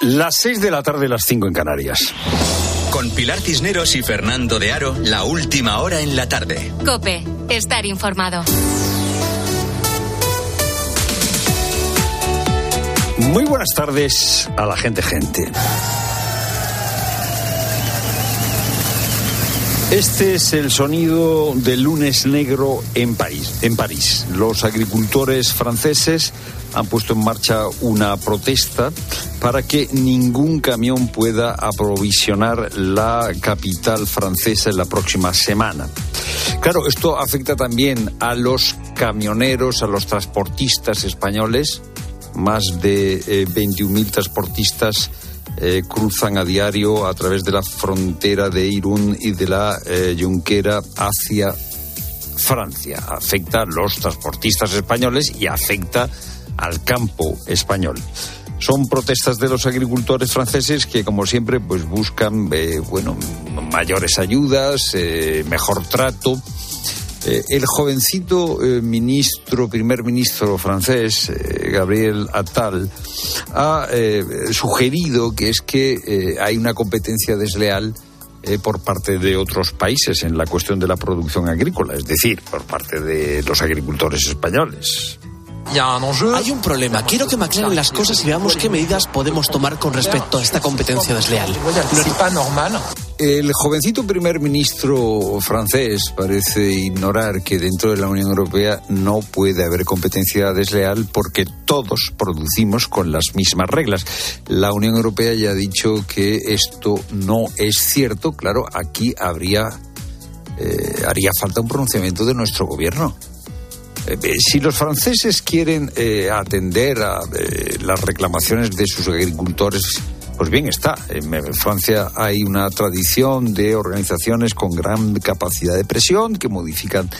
Las 6 de la tarde, las 5 en Canarias. Con Pilar Cisneros y Fernando de Aro, la última hora en la tarde. Cope, estar informado. Muy buenas tardes a la gente, gente. Este es el sonido del lunes negro en París. En París. Los agricultores franceses han puesto en marcha una protesta para que ningún camión pueda aprovisionar la capital francesa en la próxima semana. Claro, esto afecta también a los camioneros, a los transportistas españoles. Más de eh, 21.000 transportistas eh, cruzan a diario a través de la frontera de Irún y de la eh, hacia Francia. Afecta a los transportistas españoles y afecta al campo español. Son protestas de los agricultores franceses que, como siempre, pues buscan eh, bueno mayores ayudas, eh, mejor trato. Eh, el jovencito ministro, primer ministro francés, Gabriel Attal, ha sugerido que es que hay una competencia desleal por parte de otros países en la cuestión de la producción agrícola, es decir, por parte de los agricultores españoles. Hay un problema. Quiero que me aclaren las cosas y veamos qué medidas podemos tomar con respecto a esta competencia desleal. El jovencito primer ministro francés parece ignorar que dentro de la Unión Europea no puede haber competencia desleal porque todos producimos con las mismas reglas. La Unión Europea ya ha dicho que esto no es cierto. Claro, aquí habría eh, haría falta un pronunciamiento de nuestro gobierno. Eh, si los franceses quieren eh, atender a eh, las reclamaciones de sus agricultores, pues bien está. En Francia hay una tradición de organizaciones con gran capacidad de presión que modifican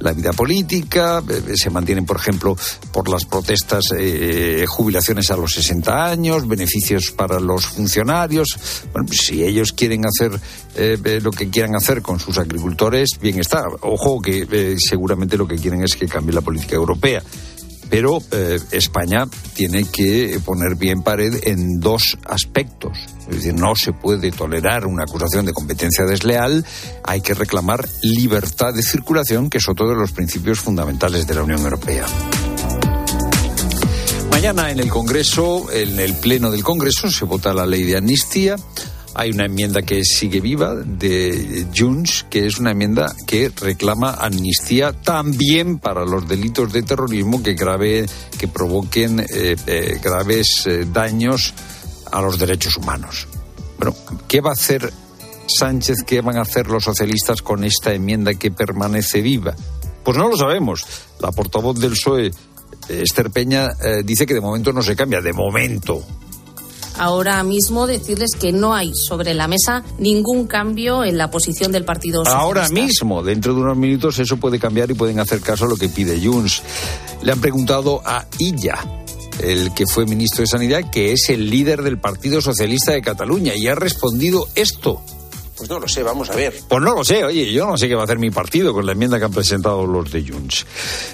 la vida política. Eh, Se mantienen, por ejemplo, por las protestas, eh, jubilaciones a los 60 años, beneficios para los funcionarios. Bueno, pues si ellos quieren hacer eh, eh, lo que quieran hacer con sus agricultores, bien está. Ojo que eh, seguramente lo que quieren es que cambie la política europea. Pero eh, España tiene que poner bien pared en dos aspectos. Es decir, no se puede tolerar una acusación de competencia desleal, hay que reclamar libertad de circulación, que es otro de los principios fundamentales de la Unión Europea. Mañana en el Congreso, en el Pleno del Congreso, se vota la ley de amnistía. Hay una enmienda que sigue viva de Junts, que es una enmienda que reclama amnistía también para los delitos de terrorismo que, grave, que provoquen eh, eh, graves eh, daños a los derechos humanos. Bueno, ¿qué va a hacer Sánchez? ¿Qué van a hacer los socialistas con esta enmienda que permanece viva? Pues no lo sabemos. La portavoz del PSOE, Esther Peña, dice que de momento no se cambia. De momento. Ahora mismo decirles que no hay sobre la mesa ningún cambio en la posición del Partido Socialista. Ahora mismo, dentro de unos minutos, eso puede cambiar y pueden hacer caso a lo que pide Junts. Le han preguntado a Illa, el que fue ministro de Sanidad, que es el líder del Partido Socialista de Cataluña, y ha respondido esto. Pues no lo sé, vamos a ver. Pues no lo sé, oye, yo no sé qué va a hacer mi partido con la enmienda que han presentado los de Junts.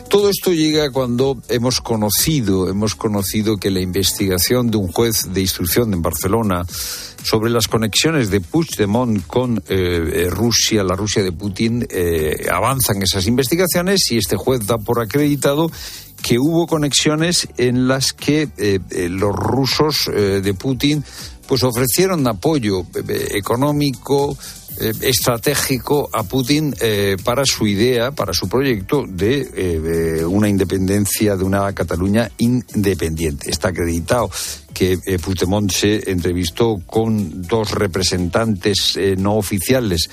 Todo esto llega cuando hemos conocido, hemos conocido que la investigación de un juez de instrucción en Barcelona sobre las conexiones de Puigdemont con eh, eh, Rusia, la Rusia de Putin, eh, avanzan esas investigaciones y este juez da por acreditado que hubo conexiones en las que los rusos de Putin pues ofrecieron apoyo eh, económico, eh, estratégico a Putin eh, para su idea, para su proyecto de eh, eh, una independencia, de una Cataluña independiente. Está acreditado que eh, Puigdemont se entrevistó con dos representantes eh, no oficiales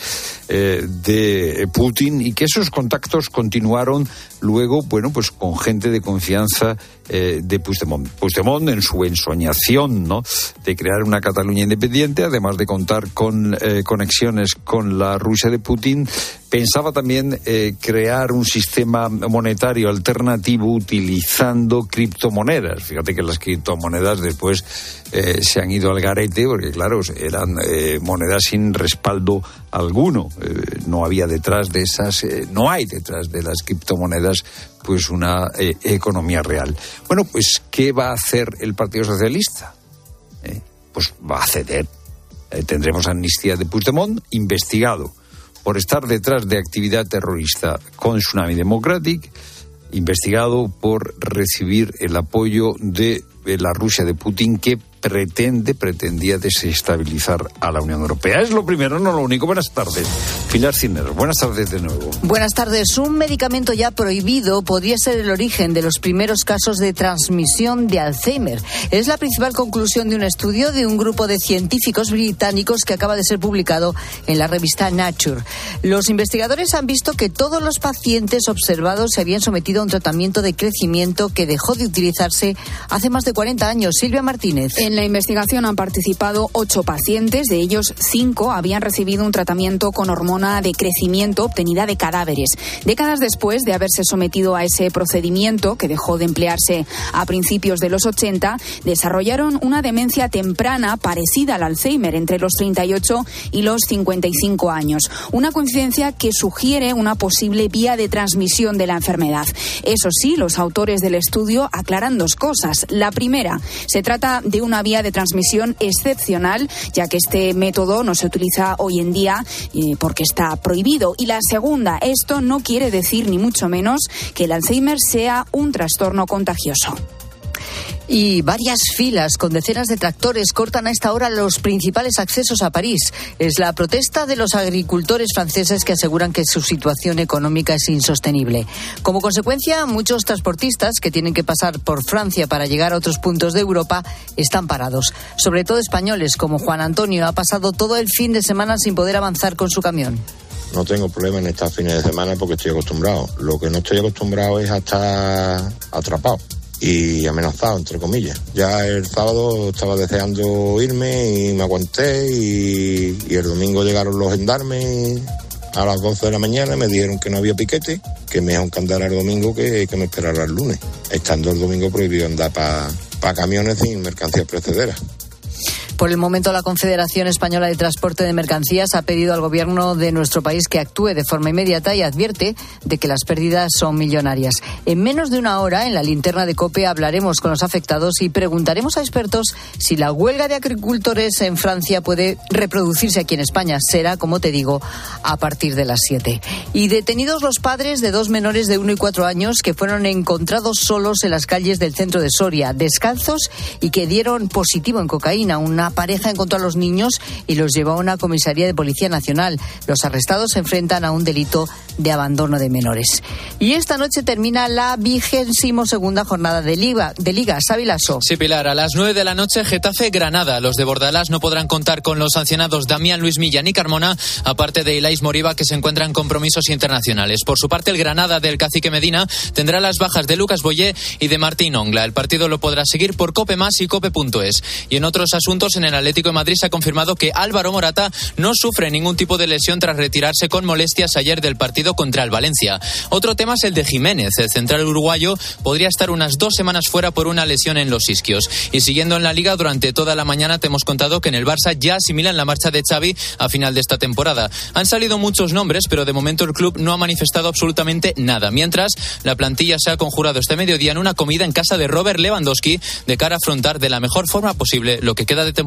eh, de Putin y que esos contactos continuaron luego, bueno, pues con gente de confianza eh, de Puigdemont. Puigdemont en su ensoñación, ¿no?, de crear una Cataluña independiente, además de contar con conexiones con la Rusia de Putin, pensaba también eh, crear un sistema monetario alternativo utilizando criptomonedas. Fíjate que las criptomonedas después eh, se han ido al garete porque, claro, eran eh, monedas sin respaldo alguno. Eh, no había detrás de esas, no hay detrás de las criptomonedas pues una economía real. Bueno, pues ¿qué va a hacer el Partido Socialista? Pues va a ceder. Tendremos amnistía de Puigdemont, investigado por estar detrás de actividad terrorista. Con Tsunami Democratic, investigado por recibir el apoyo de la Rusia de Putin que pretende, pretendía desestabilizar a la Unión Europea. Es lo primero, no lo único. Buenas tardes. Pilar Cinero, buenas tardes de nuevo. Buenas tardes. Un medicamento ya prohibido podría ser el origen de los primeros casos de transmisión de Alzheimer. Es la principal conclusión de un estudio de un grupo de científicos británicos que acaba de ser publicado en la revista Nature. Los investigadores han visto que todos los pacientes observados se habían sometido a un tratamiento de crecimiento que dejó de utilizarse hace más de 40 años. Silvia Martínez. En la investigación han participado ocho pacientes, de ellos cinco habían recibido un tratamiento con hormona de crecimiento obtenida de cadáveres. Décadas después de haberse sometido a ese procedimiento, que dejó de emplearse a principios de los 80, desarrollaron una demencia temprana parecida al Alzheimer entre los 38 y los 55 años. Una coincidencia que sugiere una posible vía de transmisión de la enfermedad. Eso sí, los autores del estudio aclaran dos cosas. La primera, se trata de una vía de transmisión excepcional, ya que este método no se utiliza hoy en día eh, porque está prohibido. Y la segunda, esto no quiere decir ni mucho menos que el Alzheimer sea un trastorno contagioso. Y varias filas con decenas de tractores cortan a esta hora los principales accesos a París. Es la protesta de los agricultores franceses que aseguran que su situación económica es insostenible. Como consecuencia, muchos transportistas que tienen que pasar por Francia para llegar a otros puntos de Europa están parados. Sobre todo españoles como Juan Antonio ha pasado todo el fin de semana sin poder avanzar con su camión. No tengo problema en estos fines de semana porque estoy acostumbrado. Lo que no estoy acostumbrado es a estar atrapado y amenazado, entre comillas. Ya el sábado estaba deseando irme y me aguanté y, el domingo llegaron los gendarmes a las 12 de la mañana me dijeron que no había piquete, que me que andar el domingo que, que me esperara el lunes, estando el domingo prohibido andar para camiones sin mercancías precederas. Por el momento, la Confederación Española de Transporte de Mercancías ha pedido al Gobierno de nuestro país que actúe de forma inmediata y advierte de que las pérdidas son millonarias. En menos de una hora, en la linterna de COPE, hablaremos con los afectados y preguntaremos a expertos si la huelga de agricultores en Francia puede reproducirse aquí en España. Será, como te digo, a partir de las 7. Y detenidos los padres de dos menores de 1 y 4 años que fueron encontrados solos en las calles del centro de Soria, descalzos y que dieron positivo en cocaína. Una pareja encontró a los niños y los llevó a una comisaría de Policía Nacional. Los arrestados se enfrentan a un delito de abandono de menores. Y esta noche termina la vigésimo segunda jornada de Liga. De Liga. Sabilaso. Sí, Pilar, a las nueve de la noche Getafe-Granada. Los de Bordalás no podrán contar con los sancionados Damián Luis Millán y Carmona, aparte de Ilais Moriba, que se encuentran compromisos internacionales. Por su parte, el Granada del Cacique Medina tendrá las bajas de Lucas Boyé y de Martín Ongla. El partido lo podrá seguir por Cope Más y Cope.es. Y en otros asuntos, en el Atlético de Madrid se ha confirmado que Álvaro Morata no sufre ningún tipo de lesión tras retirarse con molestias ayer del partido contra el Valencia. Otro tema es el de Jiménez. El central uruguayo podría estar unas dos semanas fuera por una lesión en los isquios. Y siguiendo en la liga, durante toda la mañana te hemos contado que en el Barça ya asimilan la marcha de Xavi a final de esta temporada. Han salido muchos nombres, pero de momento el club no ha manifestado absolutamente nada. Mientras, la plantilla se ha conjurado este mediodía en una comida en casa de Robert Lewandowski de cara a afrontar de la mejor forma posible lo que queda de temporada.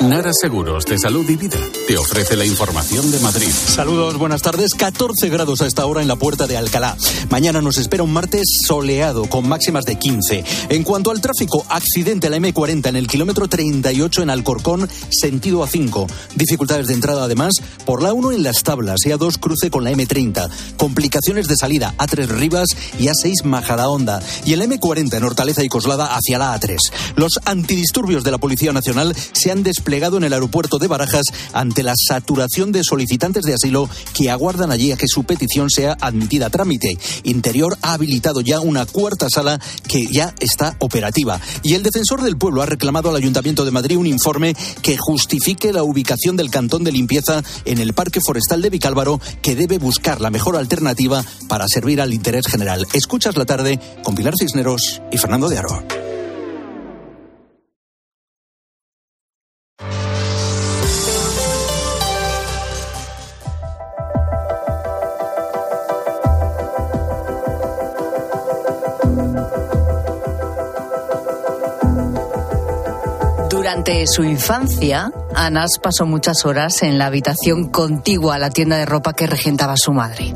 Nara Seguros de Salud y Vida te ofrece la información de Madrid. Saludos, buenas tardes. 14 grados a esta hora en la puerta de Alcalá. Mañana nos espera un martes soleado con máximas de 15. En cuanto al tráfico, accidente a la M40 en el kilómetro 38 en Alcorcón, sentido A5. Dificultades de entrada además por la 1 en las tablas y A2 cruce con la M30. Complicaciones de salida A3 Rivas y A6 Majadahonda. Y el M40 en Hortaleza y Coslada hacia la A3. Los antidisturbios de la Policía Nacional se han desplegado plegado en el aeropuerto de Barajas ante la saturación de solicitantes de asilo que aguardan allí a que su petición sea admitida a trámite. Interior ha habilitado ya una cuarta sala que ya está operativa. Y el defensor del pueblo ha reclamado al Ayuntamiento de Madrid un informe que justifique la ubicación del cantón de limpieza en el Parque Forestal de Vicálvaro, que debe buscar la mejor alternativa para servir al interés general. Escuchas la tarde con Pilar Cisneros y Fernando de Aro. Durante su infancia, Anas pasó muchas horas en la habitación contigua a la tienda de ropa que regentaba su madre.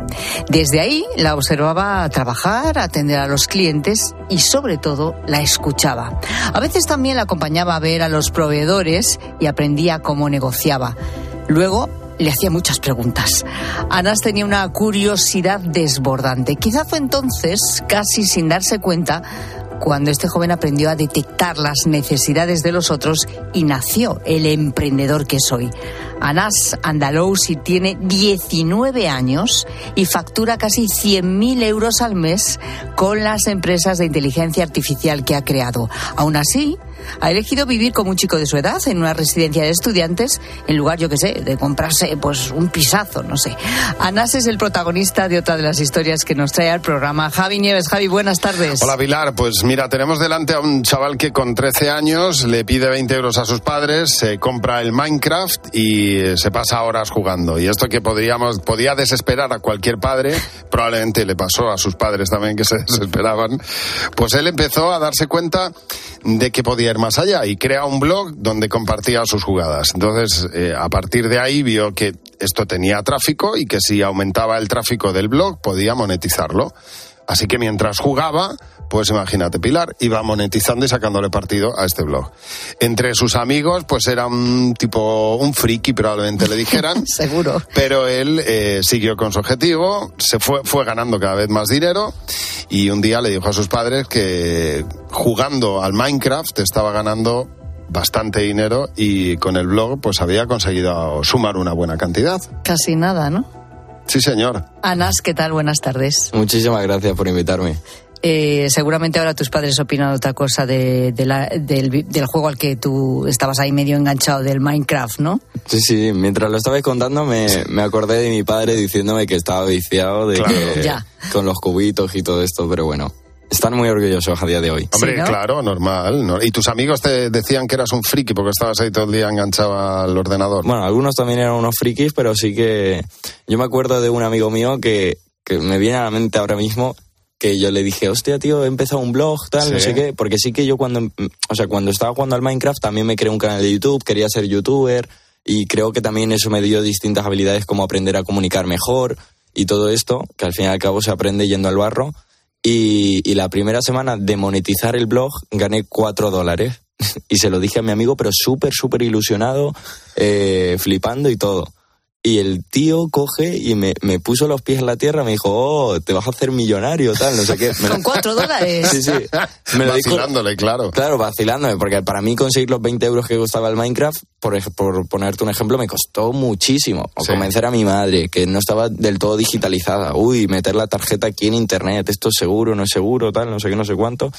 Desde ahí la observaba trabajar, atender a los clientes y sobre todo la escuchaba. A veces también la acompañaba a ver a los proveedores y aprendía cómo negociaba. Luego le hacía muchas preguntas. Anas tenía una curiosidad desbordante. Quizá fue entonces, casi sin darse cuenta, cuando este joven aprendió a detectar las necesidades de los otros y nació el emprendedor que soy. Anas Andalousi tiene 19 años y factura casi 100.000 euros al mes con las empresas de inteligencia artificial que ha creado. Aún así, ha elegido vivir como un chico de su edad en una residencia de estudiantes en lugar, yo que sé, de comprarse pues un pisazo, no sé. Anas es el protagonista de otra de las historias que nos trae al programa. Javi Nieves, Javi, buenas tardes. Hola Pilar, pues mira, tenemos delante a un chaval que con 13 años le pide 20 euros a sus padres, se compra el Minecraft y se pasa horas jugando. Y esto que podríamos, podía desesperar a cualquier padre, probablemente le pasó a sus padres también que se desesperaban, pues él empezó a darse cuenta de que podía más allá y crea un blog donde compartía sus jugadas. Entonces, eh, a partir de ahí vio que esto tenía tráfico y que si aumentaba el tráfico del blog podía monetizarlo. Así que mientras jugaba, pues imagínate, Pilar iba monetizando y sacándole partido a este blog. Entre sus amigos, pues era un tipo, un friki probablemente le dijeran. Seguro. Pero él eh, siguió con su objetivo, se fue, fue ganando cada vez más dinero y un día le dijo a sus padres que jugando al Minecraft estaba ganando bastante dinero y con el blog pues había conseguido sumar una buena cantidad. Casi nada, ¿no? Sí, señor. Anas, ¿qué tal? Buenas tardes. Muchísimas gracias por invitarme. Eh, seguramente ahora tus padres opinan otra cosa de, de la, del, del, juego al que tú estabas ahí medio enganchado, del Minecraft, ¿no? Sí, sí, mientras lo estabais contando me, me acordé de mi padre diciéndome que estaba viciado de claro. que, ya. con los cubitos y todo esto, pero bueno. Están muy orgullosos a día de hoy. Hombre, ¿Sí, no? claro, normal. ¿no? ¿Y tus amigos te decían que eras un friki porque estabas ahí todo el día enganchado al ordenador? Bueno, algunos también eran unos frikis, pero sí que yo me acuerdo de un amigo mío que, que me viene a la mente ahora mismo que yo le dije, hostia, tío, he empezado un blog, tal, Sí. no sé qué, porque sí que yo cuando, o sea, cuando estaba jugando al Minecraft también me creé un canal de YouTube, quería ser youtuber y creo que también eso me dio distintas habilidades como aprender a comunicar mejor y todo esto, que al fin y al cabo se aprende yendo al barro. Y, y la primera semana de monetizar el blog gané cuatro dólares y se lo dije a mi amigo, pero súper, súper ilusionado, eh, flipando y todo. Y el tío coge y me, me puso los pies en la tierra, me dijo, oh, te vas a hacer millonario, tal, no sé qué. Me lo- Con cuatro dólares. Sí, sí. Me lo dijo, Vacilándole, claro. Claro, vacilándome, porque para mí conseguir los 20 euros que costaba el Minecraft, por, por ponerte un ejemplo, me costó muchísimo. O Sí. convencer a mi madre, que no estaba del todo digitalizada. Uy, meter la tarjeta aquí en internet, esto es seguro, no es seguro, tal, no sé qué, no sé cuánto.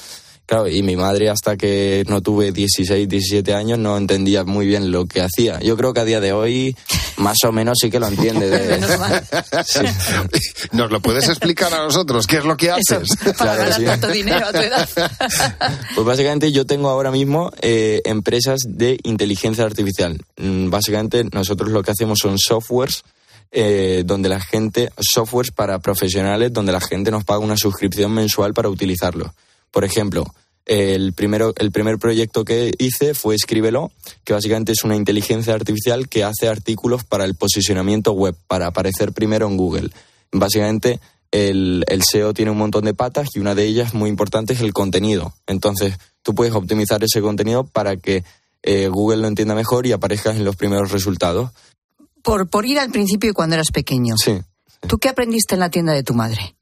Claro, y mi madre hasta que no tuve 16, 17 años no entendía muy bien lo que hacía. Yo creo que a día de hoy más o menos sí que lo entiende. de- Menos mal. Sí. ¿Nos lo puedes explicar a nosotros? ¿Qué es lo que Eso, haces? para Claro, ganar sí. tanto dinero a tu edad. Pues básicamente yo tengo ahora mismo eh, empresas de inteligencia artificial. Mm, Básicamente nosotros lo que hacemos son softwares eh, donde la gente, softwares para profesionales donde la gente nos paga una suscripción mensual para utilizarlo. Por ejemplo, el, primero, el primer proyecto que hice fue Escríbelo, que básicamente es una inteligencia artificial que hace artículos para el posicionamiento web, para aparecer primero en Google. Básicamente, el, el SEO tiene un montón de patas y una de ellas muy importante es el contenido. Entonces, tú puedes optimizar ese contenido para que eh, Google lo entienda mejor y aparezcas en los primeros resultados. Por, por ir al principio y cuando eras pequeño. Sí. ¿Tú qué aprendiste en la tienda de tu madre?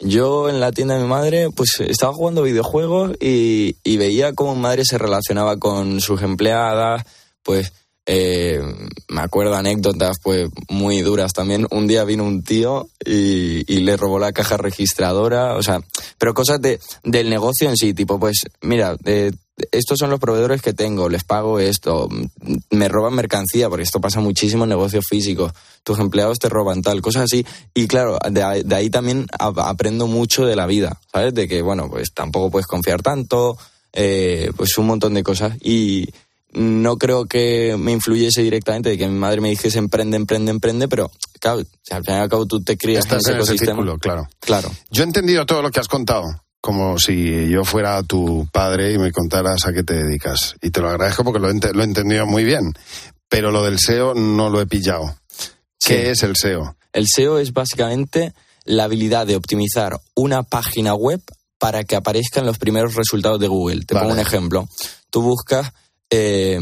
Yo en la tienda de mi madre, pues estaba jugando videojuegos y, y veía cómo mi madre se relacionaba con sus empleadas, pues eh, me acuerdo anécdotas pues muy duras también. Un día vino un tío y, le robó la caja registradora, o sea, pero cosas de, del negocio en sí, tipo pues mira, eh, estos son los proveedores que tengo, les pago esto, me roban mercancía, porque esto pasa muchísimo en negocios físicos, tus empleados te roban tal, cosas así. Y claro, de de ahí también aprendo mucho de la vida, ¿sabes? De que, bueno, pues tampoco puedes confiar tanto, eh, pues un montón de cosas. Y no creo que me influyese directamente de que mi madre me dijese emprende, emprende, emprende, pero claro, si al fin y al cabo tú te crías Estás en en ese ecosistema. círculo, claro. Claro. Yo he entendido todo lo que has contado. como si yo fuera tu padre y me contaras a qué te dedicas. Y te lo agradezco porque lo he, lo he entendido muy bien. Pero lo del SEO no lo he pillado. ¿Qué es el SEO? El SEO es básicamente la habilidad de optimizar una página web para que aparezcan los primeros resultados de Google. Te pongo un ejemplo. Tú buscas eh,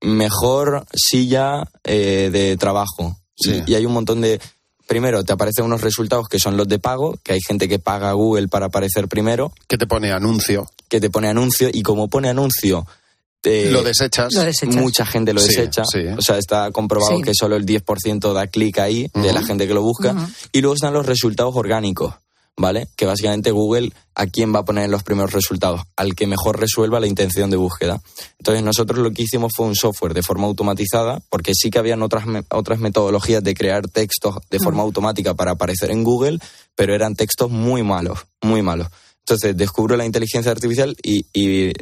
mejor silla eh, de trabajo y, y hay un montón de... Primero, te aparecen unos resultados que son los de pago, que hay gente que paga a Google para aparecer primero. Que te pone anuncio. Que te pone anuncio y como pone anuncio... te- Lo desechas. Lo desechas. Mucha gente lo Sí, desecha. sí. O sea, está comprobado Sí. que solo el 10% da clic ahí de la gente que lo busca. Y luego están los resultados orgánicos, ¿vale? Que básicamente Google a quién va a poner en los primeros resultados, al que mejor resuelva la intención de búsqueda. Entonces nosotros lo que hicimos fue un software de forma automatizada, porque sí que habían otras, me- otras metodologías de crear textos de forma Mm. automática para aparecer en Google, pero eran textos muy malos, muy malos. Entonces descubro la inteligencia artificial y, y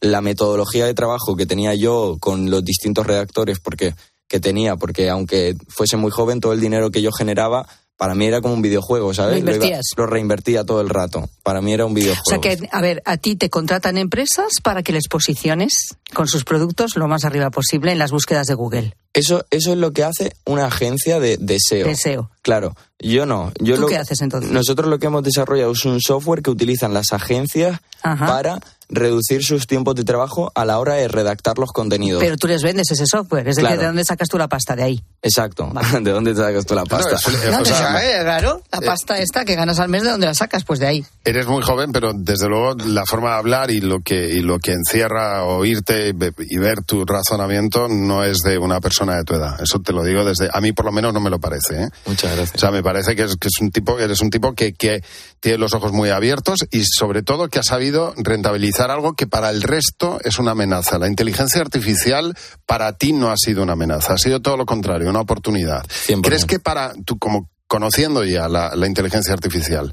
la metodología de trabajo que tenía yo con los distintos redactores porque que tenía, porque aunque fuese muy joven, todo el dinero que yo generaba para mí era como un videojuego, ¿sabes? Lo iba- lo reinvertía todo el rato. Para mí era un O videojuego. sea que, a ver, a ti te contratan empresas para que les posiciones con sus productos lo más arriba posible en las búsquedas de Google. Eso, eso es lo que hace una agencia de, de SEO. De SEO. Claro, yo no. Yo ¿Tú lo- qué haces entonces? Nosotros lo que hemos desarrollado es un software que utilizan las agencias Ajá. para reducir sus tiempos de trabajo a la hora de redactar los contenidos. Pero tú les vendes ese software. Es decir, Claro. ¿de dónde sacas tú la pasta de ahí? Exacto. ¿De dónde te sacas tú la pasta? No, o sea, eh, claro, la pasta esta que ganas al mes, ¿de dónde la sacas? Pues de ahí. Eres muy joven, pero desde luego la forma de hablar y lo que, y lo que encierra oírte y ve- y ver tu razonamiento no es de una persona de tu edad. Eso te lo digo desde, a mí por lo menos no me lo parece. ¿eh? Muchas gracias. O sea, me parece que es, que es un tipo, que eres un tipo que, que tiene los ojos muy abiertos y sobre todo que ha sabido rentabilizar algo que para el resto es una amenaza. La inteligencia artificial para ti no ha sido una amenaza, ha sido todo lo contrario, una oportunidad. ¿Crees que para, tú como conociendo ya la, la inteligencia artificial,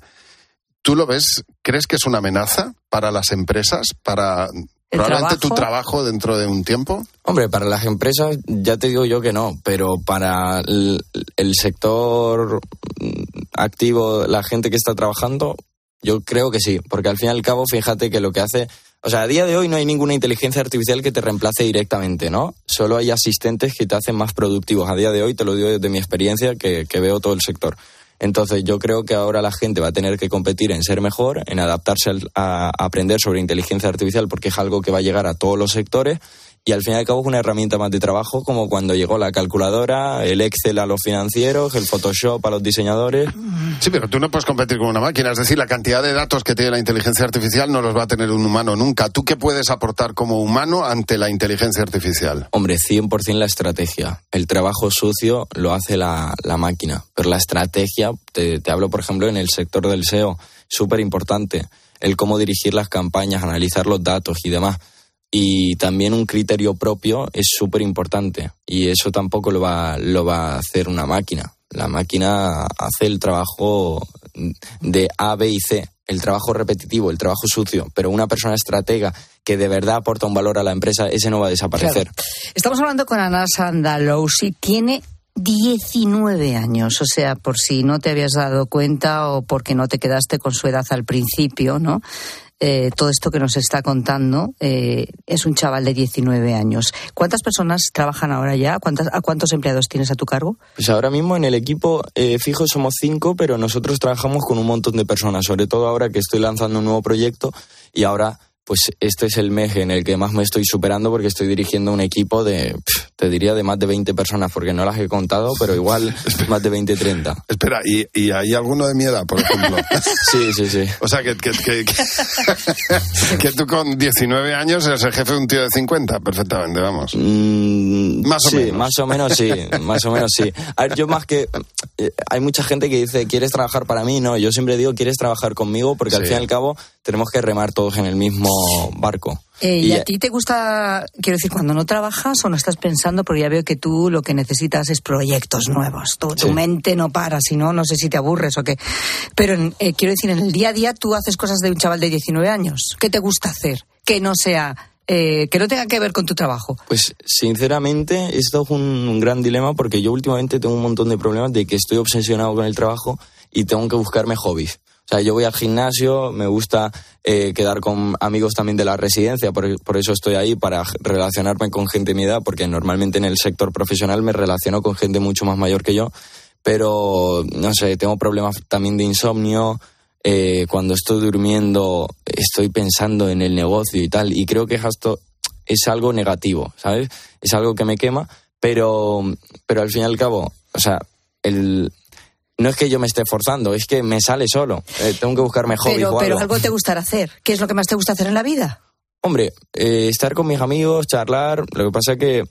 ¿tú lo ves, crees que es una amenaza para las empresas, para probablemente tu trabajo dentro de un tiempo? Hombre, para las empresas ya te digo yo que no, pero para el, el sector activo, la gente que está trabajando, yo creo que sí, porque al fin y al cabo, fíjate que lo que hace, o sea, a día de hoy no hay ninguna inteligencia artificial que te reemplace directamente, ¿no? Solo hay asistentes que te hacen más productivos. A día de hoy, te lo digo desde mi experiencia, que, que veo todo el sector. Entonces yo creo que ahora la gente va a tener que competir en ser mejor, en adaptarse a aprender sobre inteligencia artificial, porque es algo que va a llegar a todos los sectores. Y al fin y al cabo es una herramienta más de trabajo, como cuando llegó la calculadora, el Excel a los financieros, el Photoshop a los diseñadores. Sí, pero tú no puedes competir con una máquina. Es decir, la cantidad de datos que tiene la inteligencia artificial no los va a tener un humano nunca. ¿Tú qué puedes aportar como humano ante la inteligencia artificial? Hombre, 100% la estrategia. El trabajo sucio lo hace la, la máquina, pero la estrategia, te, te hablo por ejemplo en el sector del SEO, súper importante. El cómo dirigir las campañas, analizar los datos y demás. Y también un criterio propio es súper importante. Y eso tampoco lo va, lo va a hacer una máquina. La máquina hace el trabajo de A, B y C, el trabajo repetitivo, el trabajo sucio, pero una persona estratega que de verdad aporta un valor a la empresa, ese no va a desaparecer. Estamos hablando con Anas Andalousi. Tiene 19 años, o sea, por si no te habías dado cuenta o porque no te quedaste con su edad al principio, ¿no? Eh, todo esto que nos está contando eh, es un chaval de 19 años. ¿Cuántas personas trabajan ahora ya? ¿Cuántas, ¿A cuántos empleados tienes a tu cargo? Pues ahora mismo en el equipo eh, fijo somos cinco, pero nosotros trabajamos con un montón de personas, sobre todo ahora que estoy lanzando un nuevo proyecto y ahora pues este es el mes en el que más me estoy superando porque estoy dirigiendo un equipo de, te diría, de más de 20 personas, porque no las he contado, pero igual más de 20, 30. Espera, ¿y, y hay alguno de mi edad, por ejemplo? sí, sí, sí. O sea, que, que, que, que- tú con 19 años eres el jefe de un tío de 50, perfectamente, vamos. más o sí, menos. más o menos sí, más o menos sí. A ver, yo más que... eh, hay mucha gente que dice, ¿quieres trabajar para mí? No, yo siempre digo, ¿quieres trabajar conmigo? Porque al fin y al cabo tenemos que remar todos en el mismo barco. Eh, Y ¿Y ya- a ti te gusta, quiero decir, cuando no trabajas o no estás pensando, porque ya veo que tú lo que necesitas es proyectos nuevos. Tu, tu Sí. mente no para, si no, no sé si te aburres o qué. Pero eh, quiero decir, en el día a día tú haces cosas de un chaval de 19 años. ¿Qué te gusta hacer? Que no sea, eh, que no tenga que ver con tu trabajo. Pues sinceramente esto es un, un gran dilema porque yo últimamente tengo un montón de problemas de que estoy obsesionado con el trabajo y tengo que buscarme hobbies. O sea, yo voy al gimnasio, me gusta eh, quedar con amigos también de la residencia, por, por, eso estoy ahí, para relacionarme con gente de mi edad, porque normalmente en el sector profesional me relaciono con gente mucho más mayor que yo, pero no sé, tengo problemas también de insomnio. Eh, cuando estoy durmiendo estoy pensando en el negocio y tal, y creo que esto es algo negativo, ¿sabes? Es algo que me quema, pero, pero al fin y al cabo, o sea, el, no es que yo me esté forzando, es que me sale solo. Eh, tengo que buscar mejor. Pero, pero algo te gustará hacer. ¿Qué es lo que más te gusta hacer en la vida? Hombre, eh, estar con mis amigos, charlar. Lo que pasa es que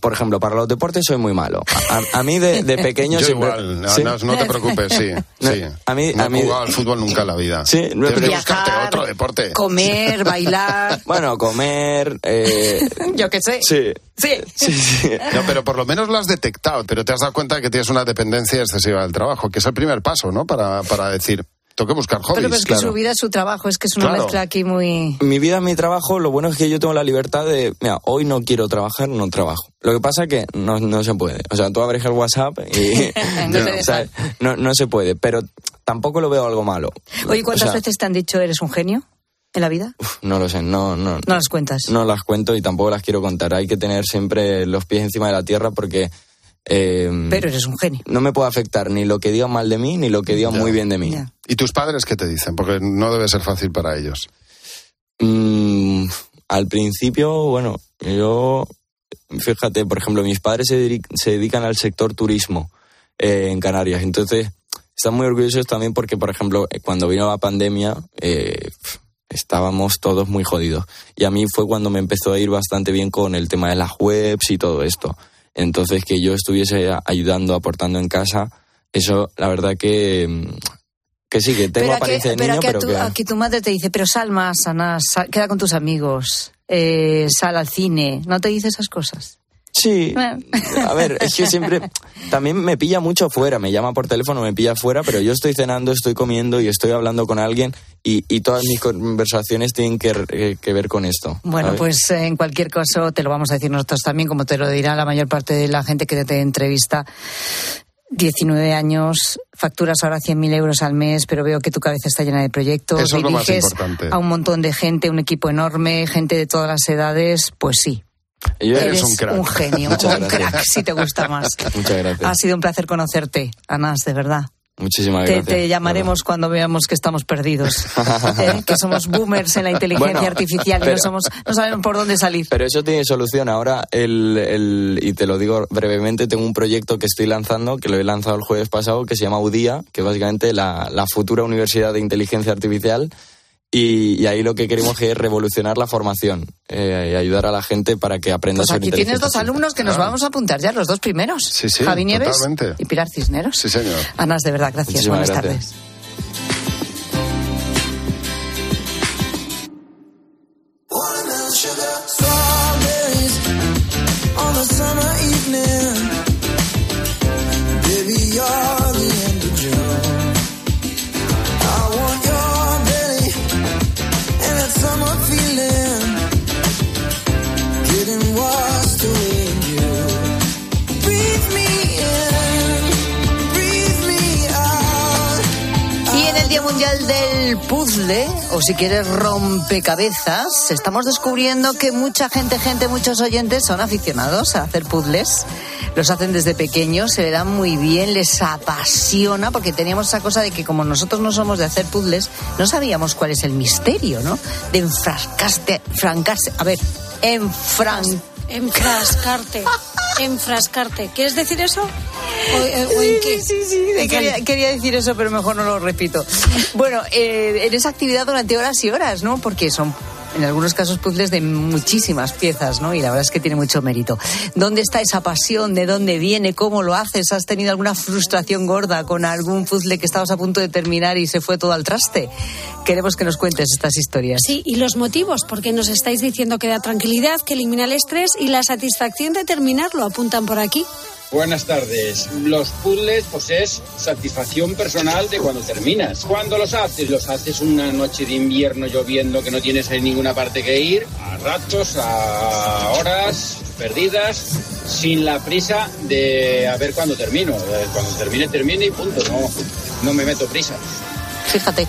por ejemplo, para los deportes soy muy malo. A, a mí de, de pequeño Yo siempre... igual, no, ¿Sí? no, no te preocupes, sí. sí. A mí, no a mí... he jugado al fútbol nunca en la vida. Sí, no, pero- buscarte otro deporte. Comer, bailar. Bueno, comer... Eh... Yo qué sé. Sí. Sí. Sí, sí. No, pero por lo menos lo has detectado, pero te has dado cuenta que tienes una dependencia excesiva del trabajo, que es el primer paso, ¿no? Para, para decir, tengo que buscar hobbies. Pero, pero es que su vida es su trabajo, es que es una Claro. mezcla aquí muy... Mi vida, mi trabajo, lo bueno es que yo tengo la libertad de, mira, hoy no quiero trabajar, no trabajo. Lo que pasa es que no, no se puede. O sea, tú abres el WhatsApp y No no, no se puede, pero tampoco lo veo algo malo. Oye, ¿cuántas O sea, veces te han dicho eres un genio en la vida? No lo sé, no, no. No las cuentas. No las cuento y tampoco las quiero contar. Hay que tener siempre los pies encima de la tierra porque... eh, Pero eres un genio. no me puede afectar ni lo que digan mal de mí ni lo que digan muy bien de mí. ¿Y tus padres qué te dicen? Porque no debe ser fácil para ellos. Mm, al principio, bueno, yo, fíjate, por ejemplo, mis padres se, dedi- se dedican al sector turismo eh, en Canarias, entonces están muy orgullosos también porque, por ejemplo, eh, cuando vino la pandemia, eh, estábamos todos muy jodidos. Y a mí fue cuando me empezó a ir bastante bien con el tema de las webs y todo esto. Entonces, que yo estuviese ayudando, aportando en casa, eso, la verdad que, mm, que sí, que tengo pero apariencia de pero niño, que, a pero tu, que... a que tu madre te dice, pero sal más, Ana, sal- queda con tus amigos, eh, sal al cine. ¿No te dice esas cosas? Sí. A ver, es que siempre también me pilla mucho fuera, me llama por teléfono, me pilla fuera, pero yo estoy cenando, estoy comiendo y estoy hablando con alguien y, y todas mis conversaciones tienen que, eh, que ver con esto. Bueno, ¿sabes? pues eh, en cualquier caso te lo vamos a decir nosotros también, como te lo dirá la mayor parte de la gente que te entrevista. 19 años, facturas ahora 100.000 euros al mes, pero veo que tu cabeza está llena de proyectos. Eso es lo más diriges importante. a un montón de gente, un equipo enorme, gente de todas las edades. Pues sí, Eres un, genio, Muchas un gracias. crack, si te gusta más. Muchas gracias. Ha sido un placer conocerte, Anás, de verdad. Muchísimas Te, gracias. te llamaremos cuando veamos que estamos perdidos, ¿eh? que somos boomers en la inteligencia Bueno, artificial y pero- no, somos, no sabemos por dónde salir. Pero eso tiene solución. Ahora, el, el- y te lo digo brevemente, tengo un proyecto que estoy lanzando, que lo he lanzado el jueves pasado, que se llama UDIA, que es básicamente la, la futura Universidad de Inteligencia Artificial. Y, y ahí lo que queremos es revolucionar la formación eh, y ayudar a la gente para que aprenda Pues aquí tienes dos alumnos que nos Claro. vamos a apuntar ya, los dos primeros. Sí, sí, Javi Nieves totalmente. y Pilar Cisneros. Sí, señor. Anás, de verdad, gracias. Muchísimas Buenas gracias. tardes. O si quieres rompecabezas, estamos descubriendo que mucha gente, gente, muchos oyentes son aficionados a hacer puzzles. Los hacen desde pequeños, se le dan muy bien, les apasiona, porque teníamos esa cosa de que como nosotros no somos de hacer puzzles, no sabíamos cuál es el misterio, ¿no? De enfrascaste, francarse, a ver, enfran... Enfrascarte. Enfrascarte. ¿Quieres decir eso? ¿O, eh, o en qué? Sí, sí, ¿En quería, quería decir eso, pero mejor no lo repito. Bueno, eh, en esa actividad durante horas y horas, ¿no? Porque son, en algunos casos, puzzles de muchísimas piezas, ¿no? Y la verdad es que tiene mucho mérito. ¿Dónde está esa pasión? ¿De dónde viene? ¿Cómo lo haces? ¿Has tenido alguna frustración gorda con algún puzzle que estabas a punto de terminar y se fue todo al traste? Queremos que nos cuentes estas historias. Sí, y los motivos, porque nos estáis diciendo que da tranquilidad, que elimina el estrés y la satisfacción de terminarlo, apuntan por aquí. Buenas tardes. Los puzzles, pues es satisfacción personal de cuando terminas. Cuando los haces, los haces una noche de invierno lloviendo que no tienes en ninguna parte que ir, a ratos, a horas perdidas, sin la prisa de a ver cuándo termino. Eh, Cuando termine, termine y punto. No, no me meto prisa. Fíjate,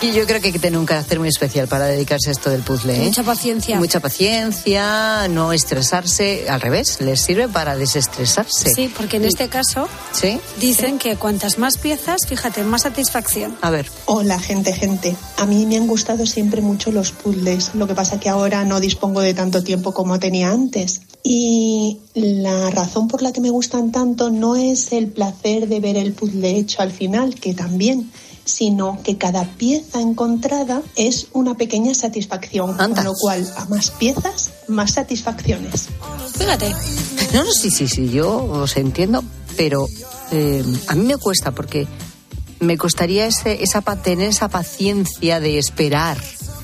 y yo creo que hay que tener un carácter muy especial para dedicarse a esto del puzzle. ¿eh? Mucha paciencia. Mucha paciencia, no estresarse, al revés, les sirve para desestresarse. Sí, porque en este caso ¿Sí? dicen que cuantas más piezas, fíjate, más satisfacción. A ver. Hola, gente, gente. A mí me han gustado siempre mucho los puzzles. Lo que pasa que ahora no dispongo de tanto tiempo como tenía antes. Y la razón por la que me gustan tanto no es el placer de ver el puzzle hecho al final, que también, sino que cada pieza encontrada es una pequeña satisfacción. Con lo cual, a más piezas, más satisfacciones. Fíjate. No, no, sí, sí, sí, yo os entiendo, pero eh, a mí me cuesta porque me costaría ese, esa, pa- tener esa paciencia de esperar.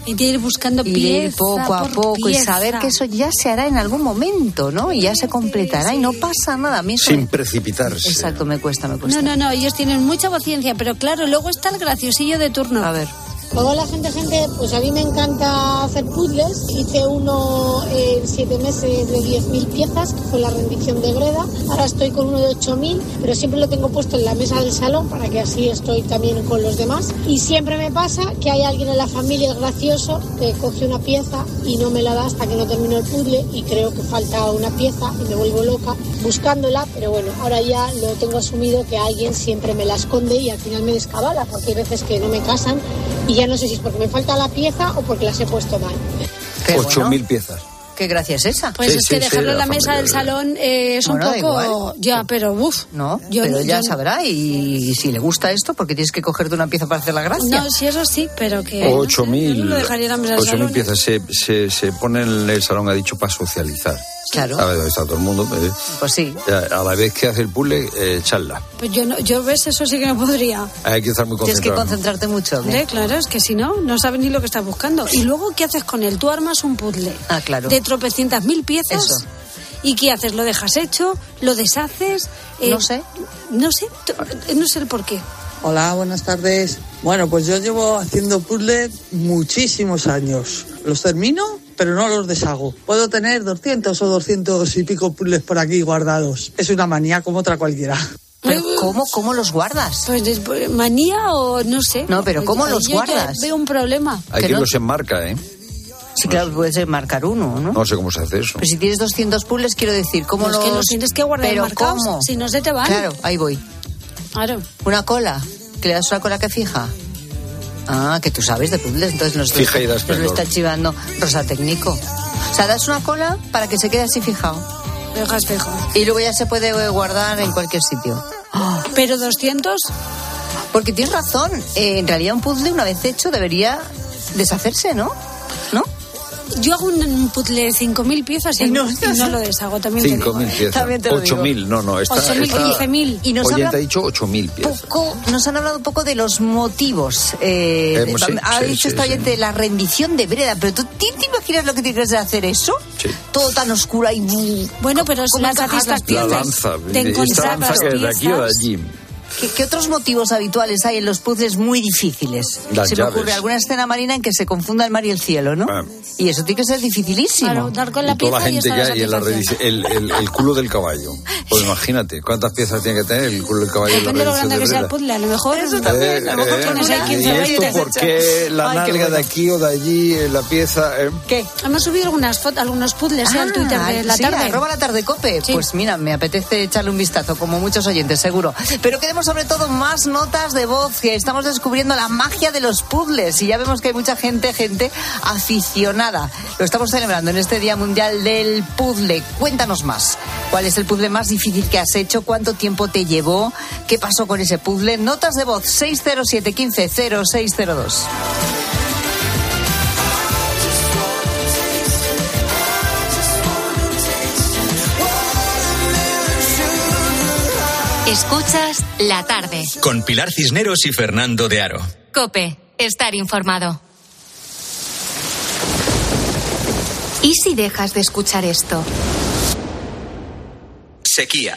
Y de ir buscando y de ir pieza poco a poco y saber que eso ya se hará en algún momento, ¿no? Y ya se completará y no pasa nada. A mí eso Sin me- precipitarse. Exacto, me cuesta, me cuesta. No, no, no, ellos tienen mucha paciencia, pero claro, luego está el graciosillo de turno. A ver. Hola gente, gente, pues a mí me encanta hacer puzzles. Hice uno en siete meses de 10.000 piezas, que fue la rendición de Breda. Ahora estoy con uno de 8.000, pero siempre lo tengo puesto en la mesa del salón para que así estoy también con los demás. Y siempre me pasa que hay alguien en la familia gracioso que coge una pieza y no me la da hasta que no termino el puzzle y creo que falta una pieza y me vuelvo loca buscándola, pero bueno, ahora ya lo tengo asumido que alguien siempre me la esconde y al final me descabala, porque hay veces que no me casan y ya no sé si es porque me falta la pieza o porque las he puesto mal. Ocho mil piezas. ¿Qué gracia es esa? Pues es que dejarlo en la mesa del salón eh, es Bueno, un poco. igual. Ya, pero uff. No, Yo pero ya yo- sabrá y, si le gusta esto, porque tienes que cogerte una pieza para hacer la gracia. No, sí, eso sí, pero que. Ocho mil. yo no lo dejaría en la mesa del Ocho mil piezas se, se, se pone en el salón, ha dicho, para socializar. Claro. A ver dónde está todo el mundo. eh. Pues sí. A la vez que hace el puzzle, eh, charla. Pues yo, no, yo ves, eso sí que no podría. Hay que estar muy Tienes que concentrado. concentrarte mucho. ¿no? Claro, es que si no, no sabes ni lo que estás buscando. Y luego, ¿qué haces con él? Tú armas un puzzle Ah, claro. de tropecientas mil piezas. Eso. ¿Y qué haces? ¿Lo dejas hecho? ¿Lo deshaces? Eh, No sé. No sé, no sé el por qué. Hola, buenas tardes. Bueno, pues yo llevo haciendo puzzles muchísimos años. Los termino, pero no los deshago. Puedo tener 200 o 200 y pico puzzles por aquí guardados. Es una manía como otra cualquiera. ¿Pero cómo, cómo los guardas? Pues es por- manía o no sé. No, pero ¿cómo Ahí los yo guardas? Veo un problema. Hay que no- los enmarca, ¿eh? Sí, claro, puedes marcar uno, ¿no? No sé cómo se hace eso. Pero si tienes 200 puzzles, quiero decir, ¿cómo No, es los...? que los tienes que guardar ¿Pero cómo? si no se te van. Claro, ahí voy. Claro. ¿Una cola? ¿Que le das una cola que fija? Ah, que tú sabes de puzzles, entonces nos, Fija y da nos lo está chivando Rosa Técnico. O sea, das una cola para que se quede así fijado. Lo dejas fijo. Y luego ya se puede eh, guardar en cualquier sitio. Pero 200, Porque tienes razón, eh, en realidad un puzzle una vez hecho debería deshacerse, ¿no? ¿No? Yo hago un, puzzle de 5.000 piezas y, Y no- no, y no lo deshago, también te Cinco digo. mil piezas. También te lo Ocho digo. mil, no, no. Está, 8.000, está- 15.000. Y nos habla ha dicho ocho mil piezas. poco, nos han hablado un poco de los motivos. Eh, Eh, de- sí, ha sí, dicho sí, esta sí. oyente la rendición de Breda, pero ¿tú te, te imaginas lo que tienes que hacer eso? Sí. Todo tan oscuro y... Bueno, pero es ¿Cómo la La satisfacción de- lanza. de Esta encontrar lanza que de aquí o de allí. ¿Qué, qué otros motivos habituales hay en los puzzles muy difíciles? Las Se me llaves. ocurre alguna escena marina en que se confunda el mar y el cielo, ¿no? Ah. Y eso tiene que ser dificilísimo. Claro, dar con la Y toda la pieza y gente está que la hay en la redici- el, el, el culo del caballo. Pues imagínate, ¿cuántas piezas tiene que tener el culo del caballo Depende de lo grande de que sea el puzzle. A lo mejor, Eso a también, lo mejor Eh, tienes ahí eh, 15 ¿Y esto 20. por qué la Ay, qué nalga de aquí o de allí, eh, la pieza? eh? ¿Qué? Hemos subido algunas fotos, algunos puzzles eh, al Twitter de la sí, tarde. arroba la tarde cope. Sí. Pues mira, me apetece echarle un vistazo, como muchos oyentes, seguro. Pero queremos sobre todo más notas de voz, que estamos descubriendo la magia de los puzzles. Y ya vemos que hay mucha gente, gente aficionada. Lo estamos celebrando en este Día Mundial del Puzzle. Cuéntanos más. ¿Cuál es el puzzle más difícil que has hecho? ¿Cuánto tiempo te llevó? ¿Qué pasó con ese puzzle? Notas de voz 607 15 0602. Escuchas la tarde. Con Pilar Cisneros y Fernando de Aro. Cope, estar informado. ¿Y si dejas de escuchar esto? Sequía.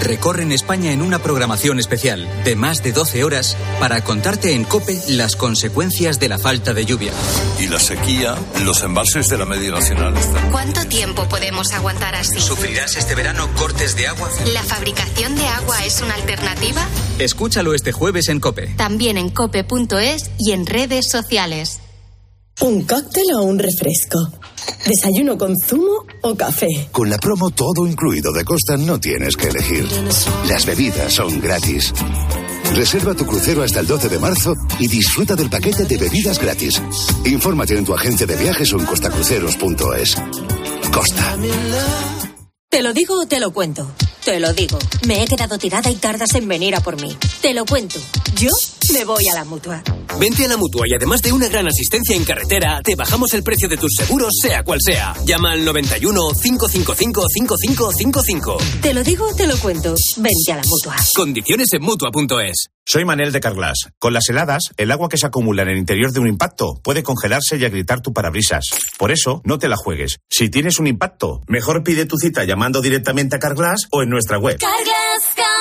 recorren España en una programación especial de más de 12 horas para contarte en COPE las consecuencias de la falta de lluvia. Y la sequía, los embalses de la media nacional están. ¿Cuánto tiempo podemos aguantar así? ¿Sufrirás este verano cortes de agua? ¿La fabricación de agua es una alternativa? Escúchalo este jueves en COPE. También en cope.es y en redes sociales. ¿Un cóctel o un refresco? ¿Desayuno con zumo o café? Con la promo todo incluido de Costa no tienes que elegir. Las bebidas son gratis. Reserva tu crucero hasta el 12 de marzo y disfruta del paquete de bebidas gratis. Infórmate en tu agencia de viajes o en costacruceros.es. Costa. ¿Te lo digo o te lo cuento? Te lo digo. Me he quedado tirada y tardas en venir a por mí. Te lo cuento. Yo me voy a la mutua. Vente a la mutua y además de una gran asistencia en carretera, te bajamos el precio de tus seguros, sea cual sea. Llama al 91 555 5555. Te lo digo o te lo cuento. Vente a la mutua. Condiciones en mutua.es. Soy Manel de Carglass. Con las heladas, el agua que se acumula en el interior de un impacto puede congelarse y agrietar tu parabrisas. Por eso, no te la juegues. Si tienes un impacto, mejor pide tu cita llamando directamente a Carglass o en nuestra web. Carglass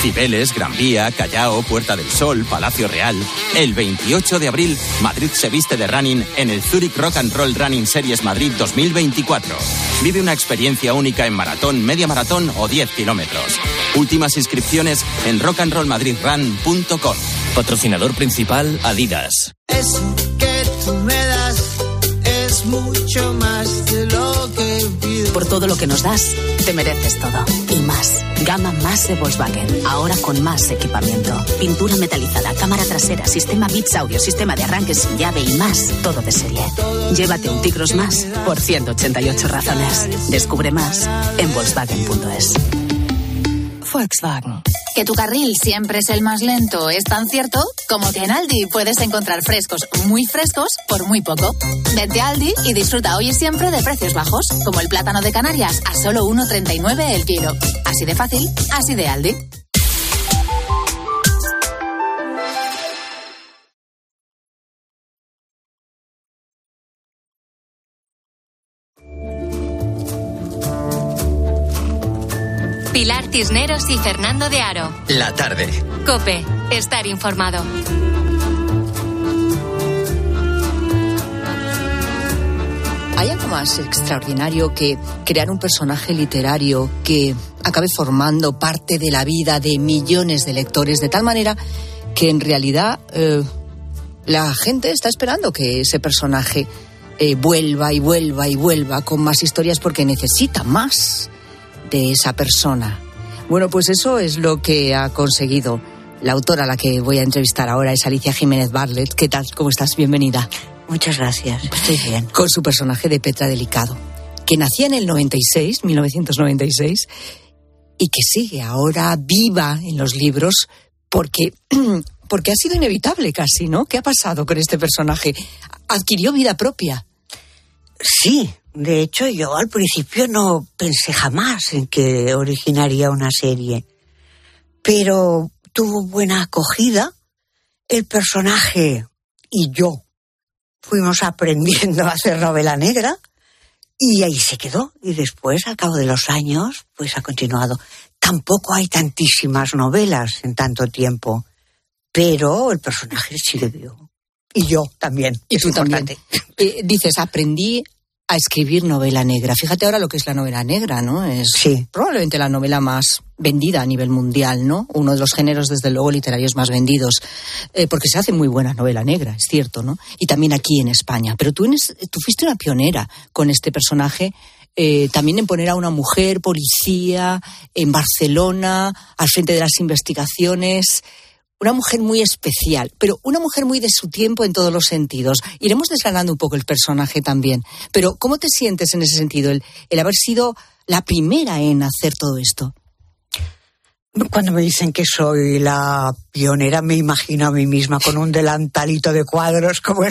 Cibeles, Gran Vía, Callao, Puerta del Sol, Palacio Real. El 28 de abril, Madrid se viste de running en el Zurich Rock and Roll Running Series Madrid 2024. Vive una experiencia única en maratón, media maratón o 10 kilómetros. Últimas inscripciones en rockandrollmadridrun.com. Patrocinador principal Adidas. Eso que tú me das es mucho más Por todo lo que nos das, te mereces todo. Y más. Gama más de Volkswagen. Ahora con más equipamiento. Pintura metalizada, cámara trasera, sistema Bits Audio, sistema de arranque sin llave y más. Todo de serie. Llévate un Tigros más por 188 razones. Descubre más en Volkswagen.es. Volkswagen. Que tu carril siempre es el más lento es tan cierto como que en Aldi puedes encontrar frescos muy frescos por muy poco. Vete a Aldi y disfruta hoy y siempre de precios bajos, como el plátano de Canarias a solo 1,39 el kilo. Así de fácil, así de Aldi. Cisneros y Fernando de Aro. La tarde. Cope, estar informado. ¿Hay algo más extraordinario que crear un personaje literario que acabe formando parte de la vida de millones de lectores de tal manera que en realidad eh, la gente está esperando que ese personaje eh, vuelva y vuelva y vuelva con más historias porque necesita más de esa persona? Bueno, pues eso es lo que ha conseguido La autora a la que voy a entrevistar ahora es Alicia Jiménez Barlet. ¿Qué tal? ¿Cómo estás? Bienvenida. Muchas gracias. Estoy bien. Con su personaje de Petra Delicado, que nacía en el 96, 1996, y que sigue ahora viva en los libros porque, porque ha sido inevitable casi, ¿no? ¿Qué ha pasado con este personaje? Adquirió vida propia. Sí, de hecho yo al principio no pensé jamás en que originaría una serie, pero tuvo buena acogida. El personaje y yo fuimos aprendiendo a hacer novela negra y ahí se quedó. Y después, al cabo de los años, pues ha continuado. Tampoco hay tantísimas novelas en tanto tiempo, pero el personaje sigue vivo. Y yo también. Y es tú importante. también. Eh, dices, aprendí a escribir novela negra. Fíjate ahora lo que es la novela negra, ¿no? Es probablemente la novela más vendida a nivel mundial, ¿no? Uno de los géneros, desde luego, literarios más vendidos. Eh, porque se hace muy buena novela negra, es cierto, ¿no? Y también aquí en España. Pero tú, eres- tú fuiste una pionera con este personaje. eh, también en poner a una mujer policía en Barcelona al frente de las investigaciones una mujer muy especial, pero una mujer muy de su tiempo en todos los sentidos. Iremos desgranando un poco el personaje también. Pero, ¿cómo te sientes en ese sentido, el, el haber sido la primera en hacer todo esto? Cuando me dicen que soy la pionera, me imagino a mí misma con un delantalito de cuadros como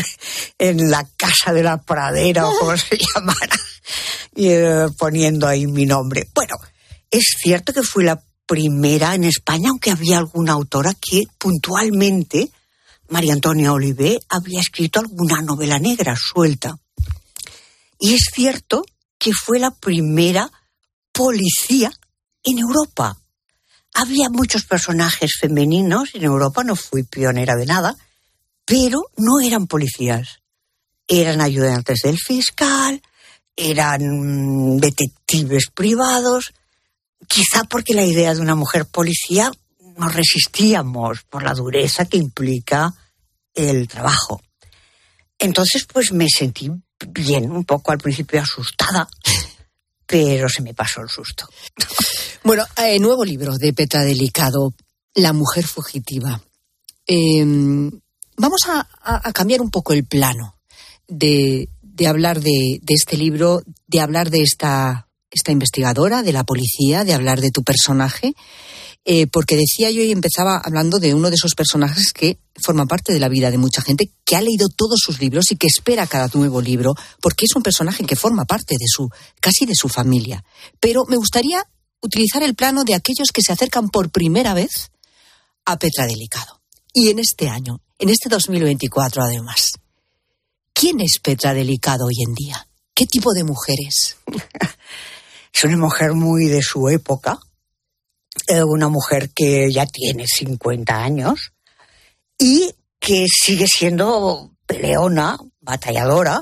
en, la casa de la pradera o como se llamara, y eh, poniendo ahí mi nombre. Bueno, es cierto que fui la primera en España, aunque había alguna autora que puntualmente, María Antonia Olivé, había escrito alguna novela negra suelta. Y es cierto que fue la primera policía en Europa. Había muchos personajes femeninos en Europa, no fui pionera de nada, pero no eran policías. Eran ayudantes del fiscal, eran mm, detectives privados, quizá porque la idea de una mujer policía nos resistíamos por la dureza que implica el trabajo. Entonces, pues me sentí bien, un poco al principio asustada, pero se me pasó el susto. Bueno, eh, nuevo libro de Petra Delicado, La mujer fugitiva. Eh, vamos a, cambiar un poco el plano de, hablar de este libro, de hablar de esta, esta investigadora, de la policía, de hablar de tu personaje. eh, porque decía yo y empezaba hablando de uno de esos personajes que forma parte de la vida de mucha gente, que ha leído todos sus libros y que espera cada nuevo libro, porque es un personaje que forma parte de su, casi de su familia. Pero me gustaría utilizar el plano de aquellos que se acercan por primera vez a Petra Delicado. Y en este año, en este 2024 además. ¿Quién es Petra Delicado hoy en día? ¿Qué tipo de mujer es? Es una mujer muy de su época, eh, una mujer que ya tiene 50 años y que sigue siendo peleona, batalladora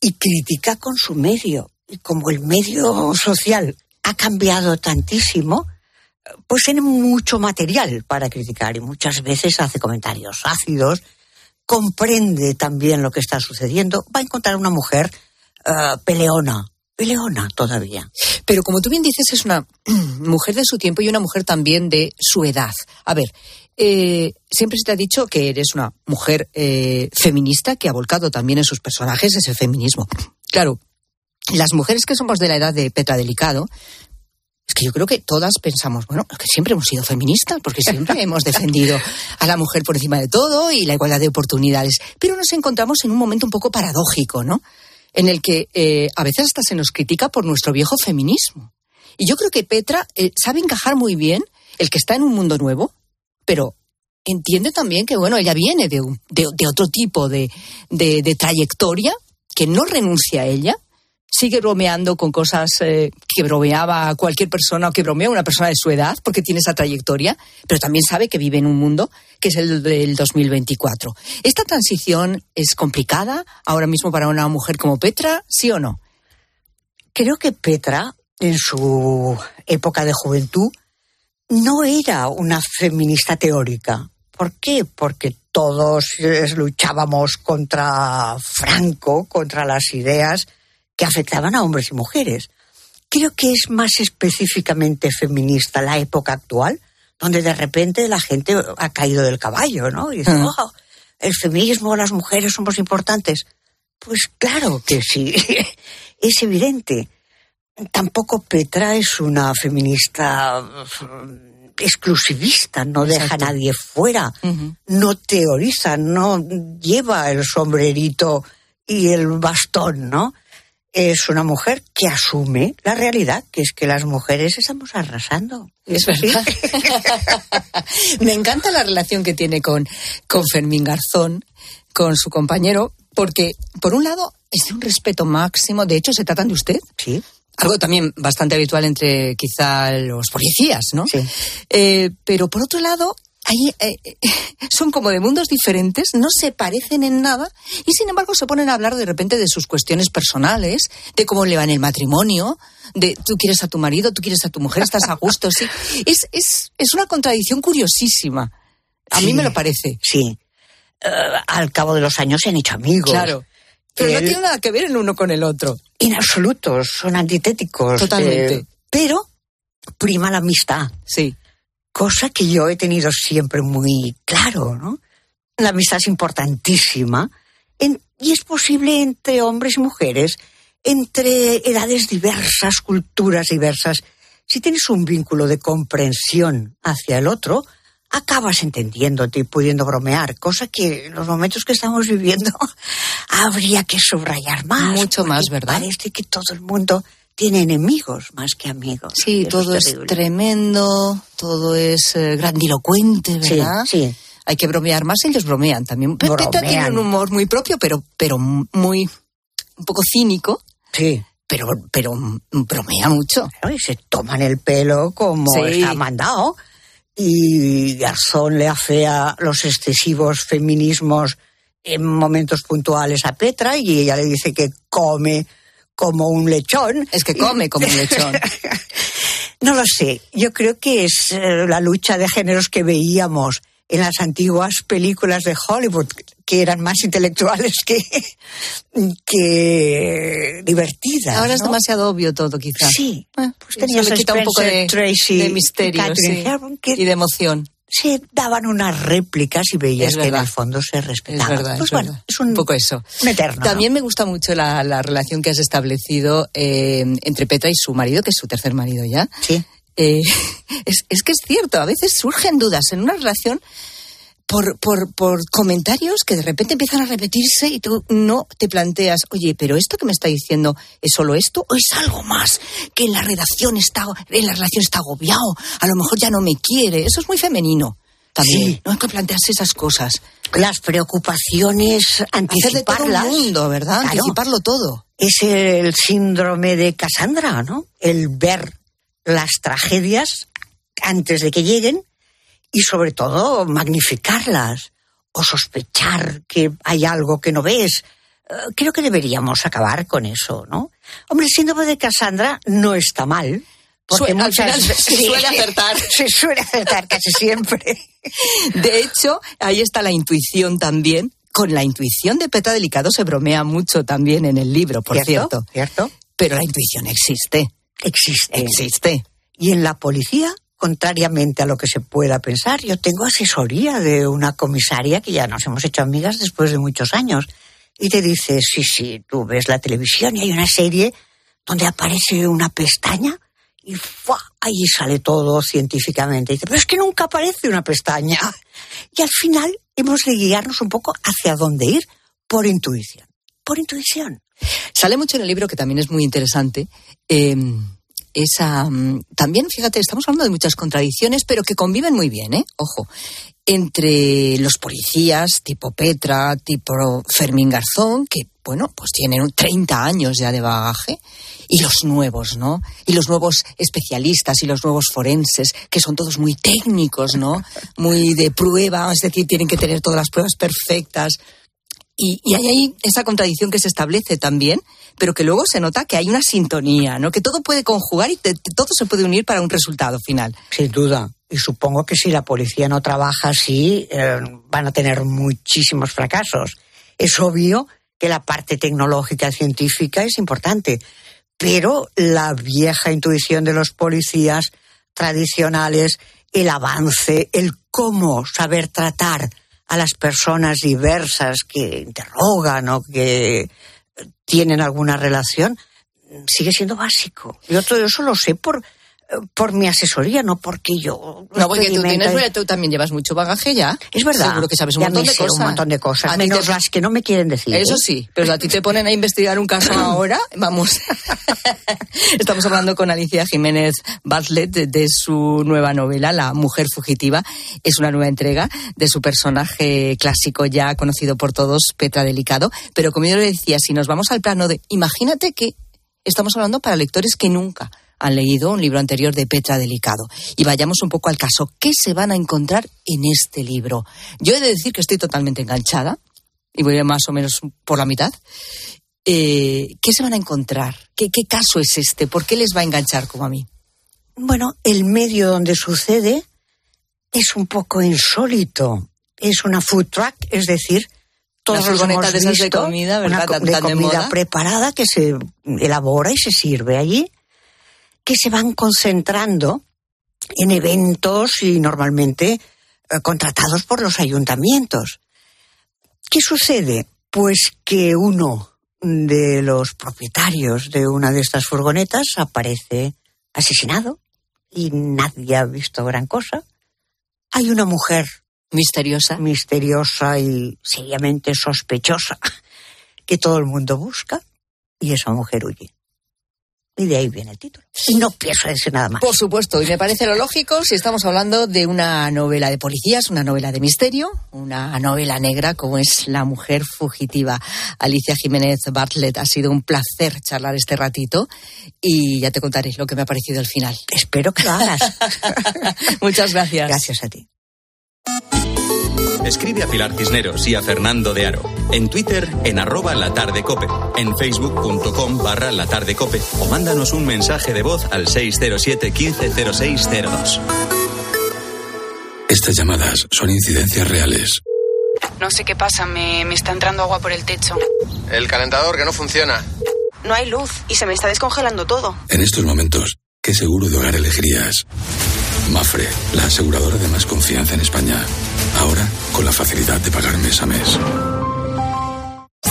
y crítica con su medio. Y como el medio social ha cambiado tantísimo, pues tiene mucho material para criticar y muchas veces hace comentarios ácidos, comprende también lo que está sucediendo, va a encontrar una mujer eh, peleona, peleona todavía. Pero como tú bien dices, es una mujer de su tiempo y una mujer también de su edad. A ver, eh, siempre se te ha dicho que eres una mujer eh, feminista que ha volcado también en sus personajes ese feminismo. Claro, las mujeres que somos de la edad de Petra Delicado, es que yo creo que todas pensamos, bueno, que siempre hemos sido feministas, porque siempre hemos defendido a la mujer por encima de todo y la igualdad de oportunidades. Pero nos encontramos en un momento un poco paradójico, ¿no? En el que eh, a veces hasta se nos critica por nuestro viejo feminismo. Y yo creo que Petra eh, sabe encajar muy bien el que está en un mundo nuevo, pero entiende también que, bueno, ella viene de, un- de, de otro tipo de, de- de trayectoria, que no renuncia a ella, sigue bromeando con cosas eh, que bromeaba cualquier persona o que bromea una persona de su edad porque tiene esa trayectoria, pero también sabe que vive en un mundo que es el del 2024. ¿Esta transición es complicada ahora mismo para una mujer como Petra, sí o no? Creo que Petra, en su época de juventud, no era una feminista teórica. ¿Por qué? Porque todos eh, luchábamos contra Franco, contra las ideas que afectaban a hombres y mujeres. Creo que es más específicamente feminista la época actual, donde de repente la gente ha caído del caballo, ¿no? Y dice, Ah. "Oh, el feminismo, las mujeres somos importantes. Pues claro que sí, es evidente. Tampoco Petra es una feminista mm, exclusivista, no deja a nadie fuera, no teoriza, no lleva el sombrerito y el bastón, ¿no? Es una mujer que asume la realidad, que es que las mujeres estamos arrasando. Es verdad. Me encanta la relación que tiene con, con Fermín Garzón, con su compañero, porque, por un lado, es de un respeto máximo. De hecho, se tratan de usted. Sí. Algo también bastante habitual entre quizá los policías, ¿no? Sí. Eh, pero por otro lado, ahí, eh, eh, son como de mundos diferentes, no se parecen en nada y sin embargo se ponen a hablar de repente de sus cuestiones personales, de cómo le va en el matrimonio, de tú quieres a tu marido, tú quieres a tu mujer, estás a gusto, sí. Es, es, es una contradicción curiosísima. A mí Sí, me lo parece. Sí. Eh, al cabo de los años se han hecho amigos. Claro. Pero no Él- tiene nada que ver el uno con el otro. En absoluto, son antitéticos. Totalmente. eh, pero prima la amistad. Sí. Cosa que yo he tenido siempre muy claro, ¿no? La amistad es importantísima en- y es posible entre hombres y mujeres, entre edades diversas, culturas diversas. Si tienes un vínculo de comprensión hacia el otro, acabas entendiéndote y pudiendo bromear, cosa que en los momentos que estamos viviendo habría que subrayar más. Mucho más, ¿verdad? Parece que todo el mundo tiene enemigos más que amigos. Sí, todo es, tremendo, todo es eh, grandilocuente, Sí, ¿verdad? sí. Hay que bromear más, ellos bromean también. Bromean. tiene un humor muy propio, pero, pero muy, un poco cínico. Sí. Pero, pero bromea mucho. Y se toman el pelo como Sí. está mandado. Y Garzón le afea los excesivos feminismos en momentos puntuales a Petra y ella le dice que come como un lechón. Es que come como un lechón. No lo sé, yo creo que es eh, la lucha de géneros que veíamos en las antiguas películas de Hollywood, que eran más intelectuales que, que divertidas. Ahora es demasiado obvio todo, quizá. Sí, pues tenías le a quita un poco de, Tracy de misterio sí, que- y de emoción. Se daban unas réplicas y veías Es que en el fondo se Es respetaban. verdad, pues es bueno, verdad. es un, un poco eso. un eterno. También me gusta mucho la, la relación que has establecido eh, entre Petra y su marido, que es su tercer marido ya. Sí. Eh, es, es que es cierto, a veces surgen dudas en una relación por, por, por comentarios que de repente empiezan a repetirse y tú no te planteas, oye, pero esto que me está diciendo es solo esto o es algo más que en la redacción está, en la relación está agobiado, a lo mejor ya no me quiere. Eso es muy femenino. También, Sí. no hay que plantearse esas cosas. Las preocupaciones, todo anticiparlas. el mundo, ¿verdad? Claro. Anticiparlo todo. Es el síndrome de Cassandra, ¿no? El ver las tragedias antes de que lleguen y sobre todo magnificarlas o sospechar que hay algo que no ves. Eh, Creo que deberíamos acabar con eso, ¿no? Hombre, el síndrome de Cassandra no está mal. Porque al muchas final se sí, suele acertar. Se suele acertar casi siempre. De hecho, ahí está la intuición también. Con la intuición de Petra Delicado se bromea mucho también en el libro, por cierto. ¿Cierto? Pero la intuición existe. Existe. Existe. Y en la policía, contrariamente a lo que se pueda pensar, yo tengo asesoría de una comisaria que ya nos hemos hecho amigas después de muchos años. Y te dice, sí, sí, tú ves la televisión y hay una serie donde aparece una pestaña y ahí sale todo científicamente. Y dice, pero es que nunca aparece una pestaña. Y al final hemos de guiarnos un poco hacia dónde ir por intuición. Por intuición. Sale mucho en el libro que también es muy interesante. eh, esa mm, también, fíjate, estamos hablando de muchas contradicciones, pero que conviven muy bien, ¿eh? Ojo. Entre los policías, tipo Petra, tipo Fermín Garzón, que, bueno, pues tienen 30 años ya de bagaje, y los nuevos, ¿no? Y los nuevos especialistas y los nuevos forenses, que son todos muy técnicos, ¿no? Muy de prueba, es decir, tienen que tener todas las pruebas perfectas. Y, hay ahí esa contradicción que se establece también, pero que luego se nota que hay una sintonía, ¿no? Que todo puede conjugar y te- todo se puede unir para un resultado final. Sin duda. Y supongo que si la policía no trabaja así, eh, van a tener muchísimos fracasos. Es obvio que la parte tecnológica científica es importante, pero la vieja intuición de los policías tradicionales el avance, el cómo saber tratar a las personas diversas que interrogan o que tienen alguna relación, sigue siendo básico. Yo todo eso lo sé por, por mi asesoría, no porque yo. No, porque tú, tienes, tú también llevas mucho bagaje ya. Es verdad. Seguro que sabes un Ya montón de cosas. un montón de cosas, menos te- las que no me quieren decir. Eso ¿eh? sí, pero a ti te ponen a investigar un caso ahora. Vamos. Estamos hablando con Alicia Jiménez Bartlett de, de su nueva novela, La Mujer Fugitiva. Es una nueva entrega de su personaje clásico ya conocido por todos, Petra Delicado. Pero como yo le decía, si nos vamos al plano de. Imagínate que estamos hablando para lectores que nunca han leído un libro anterior de Petra Delicado. Y vayamos un poco al caso. ¿Qué se van a encontrar en este libro? Yo he de decir que estoy totalmente enganchada y voy más o menos por la mitad. Eh, ¿Qué se van a encontrar? ¿Qué, ¿Qué caso es este? ¿Por qué les va a enganchar como a mí? Bueno, el medio donde sucede es un poco insólito. Es una food truck, es decir, todos los hemos de de comida, ¿verdad? una Tan- de tan de comida moda. preparada que se elabora y se sirve allí, que se van concentrando en eventos y normalmente eh, contratados por los ayuntamientos. ¿Qué sucede? Pues que uno de los propietarios de una de estas furgonetas aparece asesinado y nadie ha visto gran cosa. Hay una mujer misteriosa, misteriosa y seriamente sospechosa que todo el mundo busca y esa mujer huye. Y de ahí viene el título. Y no pienso decir nada más. Por supuesto, y me parece lo lógico si estamos hablando de una novela de policías, una novela de misterio, una novela negra como es La mujer fugitiva. Alicia Jiménez Bartlett, ha sido un placer charlar este ratito y ya te contaré lo que me ha parecido el final. Espero que lo hagas. Muchas gracias. Gracias a ti. Escribe a Pilar Cisneros y a Fernando de Aro. En Twitter, en arroba latardecope. En facebook.com barra latardecope. O mándanos un mensaje de voz al 607 150602. Estas llamadas son incidencias reales. No sé qué pasa, me, me está entrando agua por el techo. El calentador que no funciona. No hay luz y se me está descongelando todo. En estos momentos, ¿qué seguro de hogar elegirías? Mafre, la aseguradora de más confianza en España. Ahora, con la facilidad de pagar mes a mes.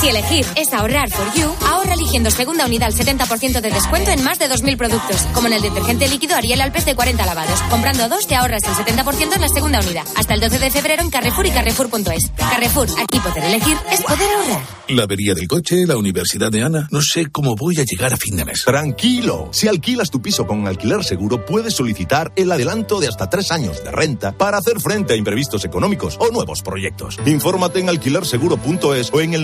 Si elegir es ahorrar for you, ahorra eligiendo segunda unidad al 70% de descuento en más de 2.000 productos, como en el detergente líquido Ariel Alpes de 40 lavados. Comprando dos te ahorras el 70% en la segunda unidad. Hasta el 12 de febrero en Carrefour y Carrefour.es. Carrefour, aquí poder elegir es poder ahorrar. La avería del coche, la universidad de Ana. No sé cómo voy a llegar a fin de mes. Tranquilo, si alquilas tu piso con alquiler seguro, puedes solicitar el adelanto de hasta tres años de renta para hacer frente a imprevistos económicos o nuevos proyectos. Infórmate en alquilerseguro.es o en el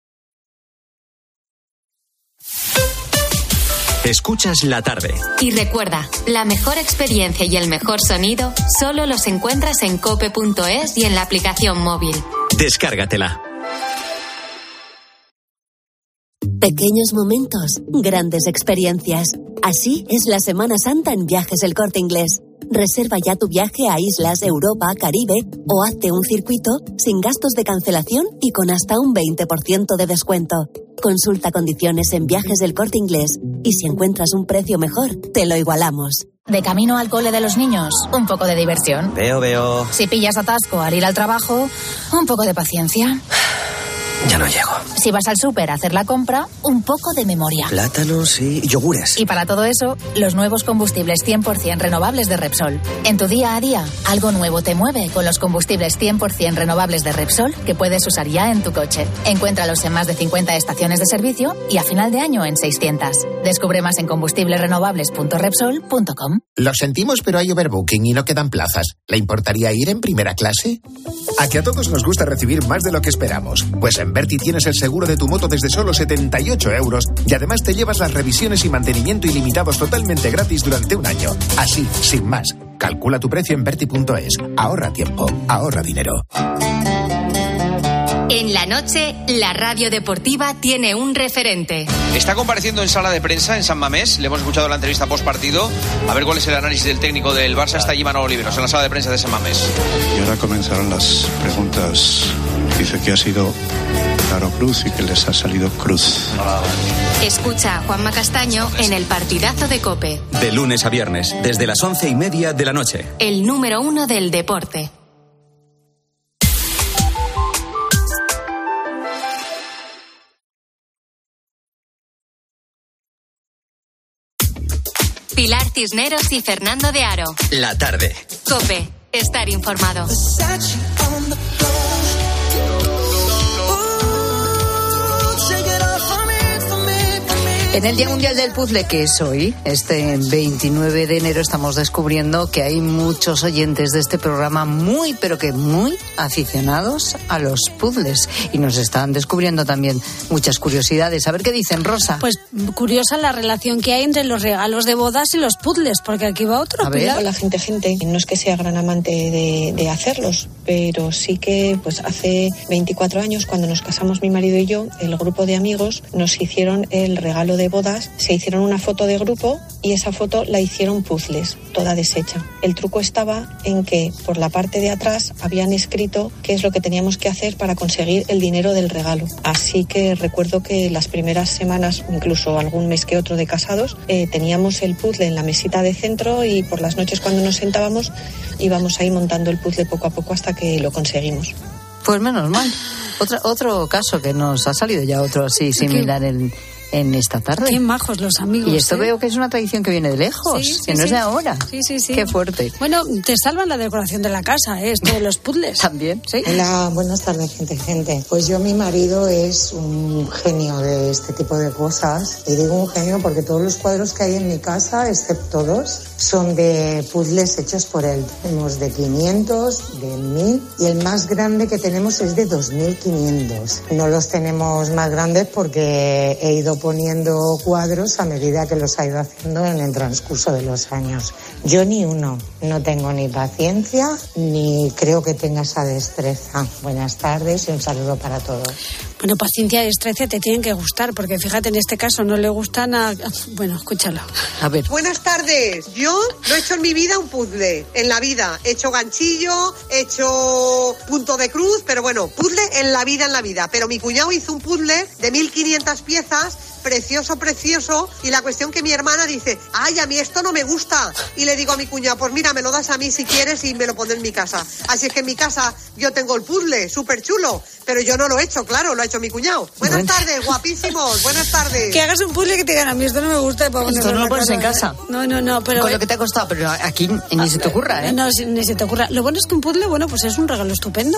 Escuchas la tarde. Y recuerda, la mejor experiencia y el mejor sonido solo los encuentras en cope.es y en la aplicación móvil. Descárgatela. Pequeños momentos, grandes experiencias. Así es la Semana Santa en Viajes El Corte Inglés. Reserva ya tu viaje a islas, Europa, Caribe o hazte un circuito sin gastos de cancelación y con hasta un 20% de descuento. Consulta condiciones en Viajes del Corte Inglés y si encuentras un precio mejor, te lo igualamos. De camino al cole de los niños, un poco de diversión. Veo, veo. Si pillas atasco al ir al trabajo, un poco de paciencia. Ya no llego. Si vas al súper a hacer la compra, un poco de memoria. Plátanos y yogures. Y para todo eso, los nuevos combustibles 100% renovables de Repsol. En tu día a día, algo nuevo te mueve con los combustibles 100% renovables de Repsol que puedes usar ya en tu coche. Encuéntralos en más de 50 estaciones de servicio y a final de año en 600. Descubre más en combustiblesrenovables.repsol.com. Lo sentimos, pero hay overbooking y no quedan plazas. ¿Le importaría ir en primera clase? A que a todos nos gusta recibir más de lo que esperamos. Pues en Berti tienes el seguro de tu moto desde solo 78 euros y además te llevas las revisiones y mantenimiento ilimitados totalmente gratis durante un año. Así, sin más. Calcula tu precio en Berti.es. Ahorra tiempo, ahorra dinero. En la noche, la radio deportiva tiene un referente. Está compareciendo en sala de prensa en San Mamés. Le hemos escuchado la entrevista post partido. A ver cuál es el análisis del técnico del Barça. Está allí Manolo Oliveros en la sala de prensa de San Mamés. Y ahora comenzaron las preguntas. Dice que ha sido Claro Cruz y que les ha salido Cruz. Escucha a Juanma Castaño en el partidazo de Cope, De lunes a viernes, desde las once y media de la noche. el número uno del deporte. Pilar Cisneros y Fernando de Aro. La tarde. Cope, estar informado. En el Día Mundial del Puzzle, que es hoy, este 29 de enero, estamos descubriendo que hay muchos oyentes de este programa muy, pero que muy aficionados a los puzzles. Y nos están descubriendo también muchas curiosidades. A ver qué dicen, Rosa. Pues curiosa la relación que hay entre los regalos de bodas y los puzzles, porque aquí va otro. Pilar. Hola, gente, gente. No es que sea gran amante de, de hacerlos, pero sí que pues hace 24 años, cuando nos casamos mi marido y yo, el grupo de amigos nos hicieron el regalo de bodas, se hicieron una foto de grupo y esa foto la hicieron puzzles, toda deshecha. El truco estaba en que por la parte de atrás habían escrito qué es lo que teníamos que hacer para conseguir el dinero del regalo. Así que recuerdo que las primeras semanas, incluso algún mes que otro de casados, eh, teníamos el puzzle en la mesita de centro y por las noches cuando nos sentábamos íbamos ahí montando el puzzle poco a poco hasta que lo conseguimos. Pues menos mal. Otra, otro caso que nos ha salido ya otro así similar en, en esta tarde. Qué majos los amigos. Y esto ¿eh? veo que es una tradición que viene de lejos, Sí, que sí, no es sí. de ahora. Sí, sí, sí. Qué fuerte. Bueno, te salvan la decoración de la casa, ¿eh? esto de los puzzles. También, sí. Hola, buenas tardes, gente, gente. Pues yo, mi marido es un genio de este tipo de cosas. Y digo un genio porque todos los cuadros que hay en mi casa, excepto dos, son de puzzles hechos por él. Tenemos de 500, de 1000 y el más grande que tenemos es de 2500. No los tenemos más grandes porque he ido poniendo cuadros a medida que los ha ido haciendo en el transcurso de los años. Yo ni uno, no tengo ni paciencia ni creo que tenga esa destreza. Buenas tardes y un saludo para todos. Bueno, paciencia y destreza te tienen que gustar, porque fíjate, en este caso no le gustan a... Bueno, escúchalo. A ver. Buenas tardes. Yo no he hecho en mi vida un puzzle. En la vida. He hecho ganchillo, he hecho punto de cruz, pero bueno, puzzle en la vida, en la vida. Pero mi cuñado hizo un puzzle de 1500 piezas. Precioso, precioso. Y la cuestión que mi hermana dice, ay, a mí esto no me gusta. Y le digo a mi cuñado, pues mira, me lo das a mí si quieres y me lo pondré en mi casa. Así es que en mi casa yo tengo el puzzle, súper chulo. Pero yo no lo he hecho, claro, lo ha hecho mi cuñado. Buenas Bueno. tardes, guapísimos. Buenas tardes. Que hagas un puzzle que te digan a mí, esto no me gusta. Esto no lo pones en casa. casa. No, no, no, pero... Con lo que te ha costado, pero aquí ni se te ocurra, ¿eh? No, ni se te ocurra. Lo bueno es que un puzzle, bueno, pues es un regalo estupendo.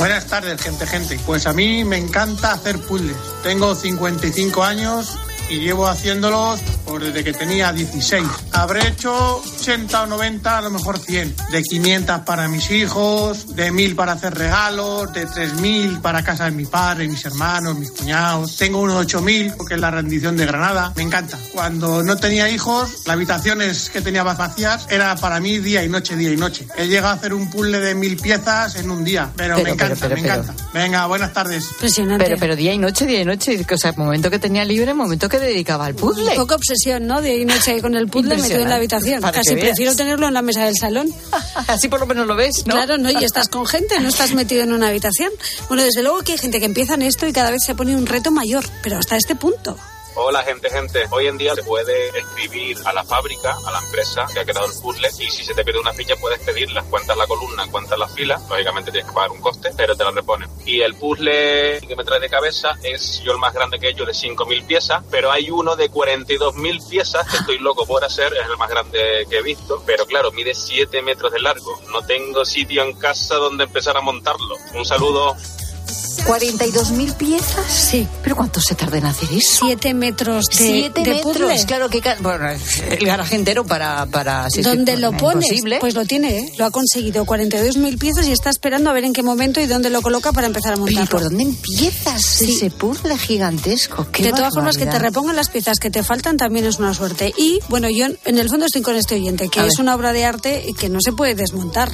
Buenas tardes, gente, gente. Pues a mí me encanta hacer puzzles. Tengo 55 años y llevo haciéndolos pues, desde que tenía 16. Habré hecho 80 o 90, a lo mejor 100. De 500 para mis hijos, de 1000 para hacer regalos, de 3000 para casa de mi padre, mis hermanos, mis cuñados. Tengo unos 8000 porque es la rendición de Granada. Me encanta. Cuando no tenía hijos, las habitaciones que tenía vacías era para mí día y noche, día y noche. He llegado a hacer un puzzle de mil piezas en un día, pero, Pero, me encanta, pero, pero, me pero. encanta. Venga, buenas tardes. Impresionante. Pero, pero día y noche, día y noche. O sea, momento que tenía libre, momento que dedicaba al puzzle. Poca obsesión, ¿no? De noche con el puzzle metido en la habitación. Para Casi prefiero tenerlo en la mesa del salón. Así por lo menos lo ves, ¿no? Claro, ¿no? Y estás con gente, no estás metido en una habitación. Bueno, desde luego que hay gente que empieza en esto y cada vez se pone un reto mayor, pero hasta este punto. Hola gente, gente. Hoy en día se puede escribir a la fábrica, a la empresa que ha creado el puzzle y si se te pierde una ficha puedes pedirlas, cuántas la columna, cuántas la fila. Lógicamente tienes que pagar un coste, pero te la reponen. Y el puzzle que me trae de cabeza es yo el más grande que he hecho de 5.000 piezas, pero hay uno de 42.000 piezas que estoy loco por hacer, es el más grande que he visto, pero claro, mide 7 metros de largo. No tengo sitio en casa donde empezar a montarlo. Un saludo. ¿42.000 piezas? Sí. ¿Pero cuánto se tarda en hacer eso? Siete metros de, Siete de metros, puzzle. claro que bueno, el garaje entero para para si ¿Dónde lo pones? imposible. Pues lo tiene, ¿eh? Lo ha conseguido. 42.000 piezas y está esperando a ver en qué momento y dónde lo coloca para empezar a montarlo. ¿Y por dónde empiezas ese puzzle gigantesco? Qué de todas formas, que te repongan las piezas que te faltan también es una suerte. Y, bueno, yo en el fondo estoy con este oyente, que A es ver. una obra de arte y que no se puede desmontar.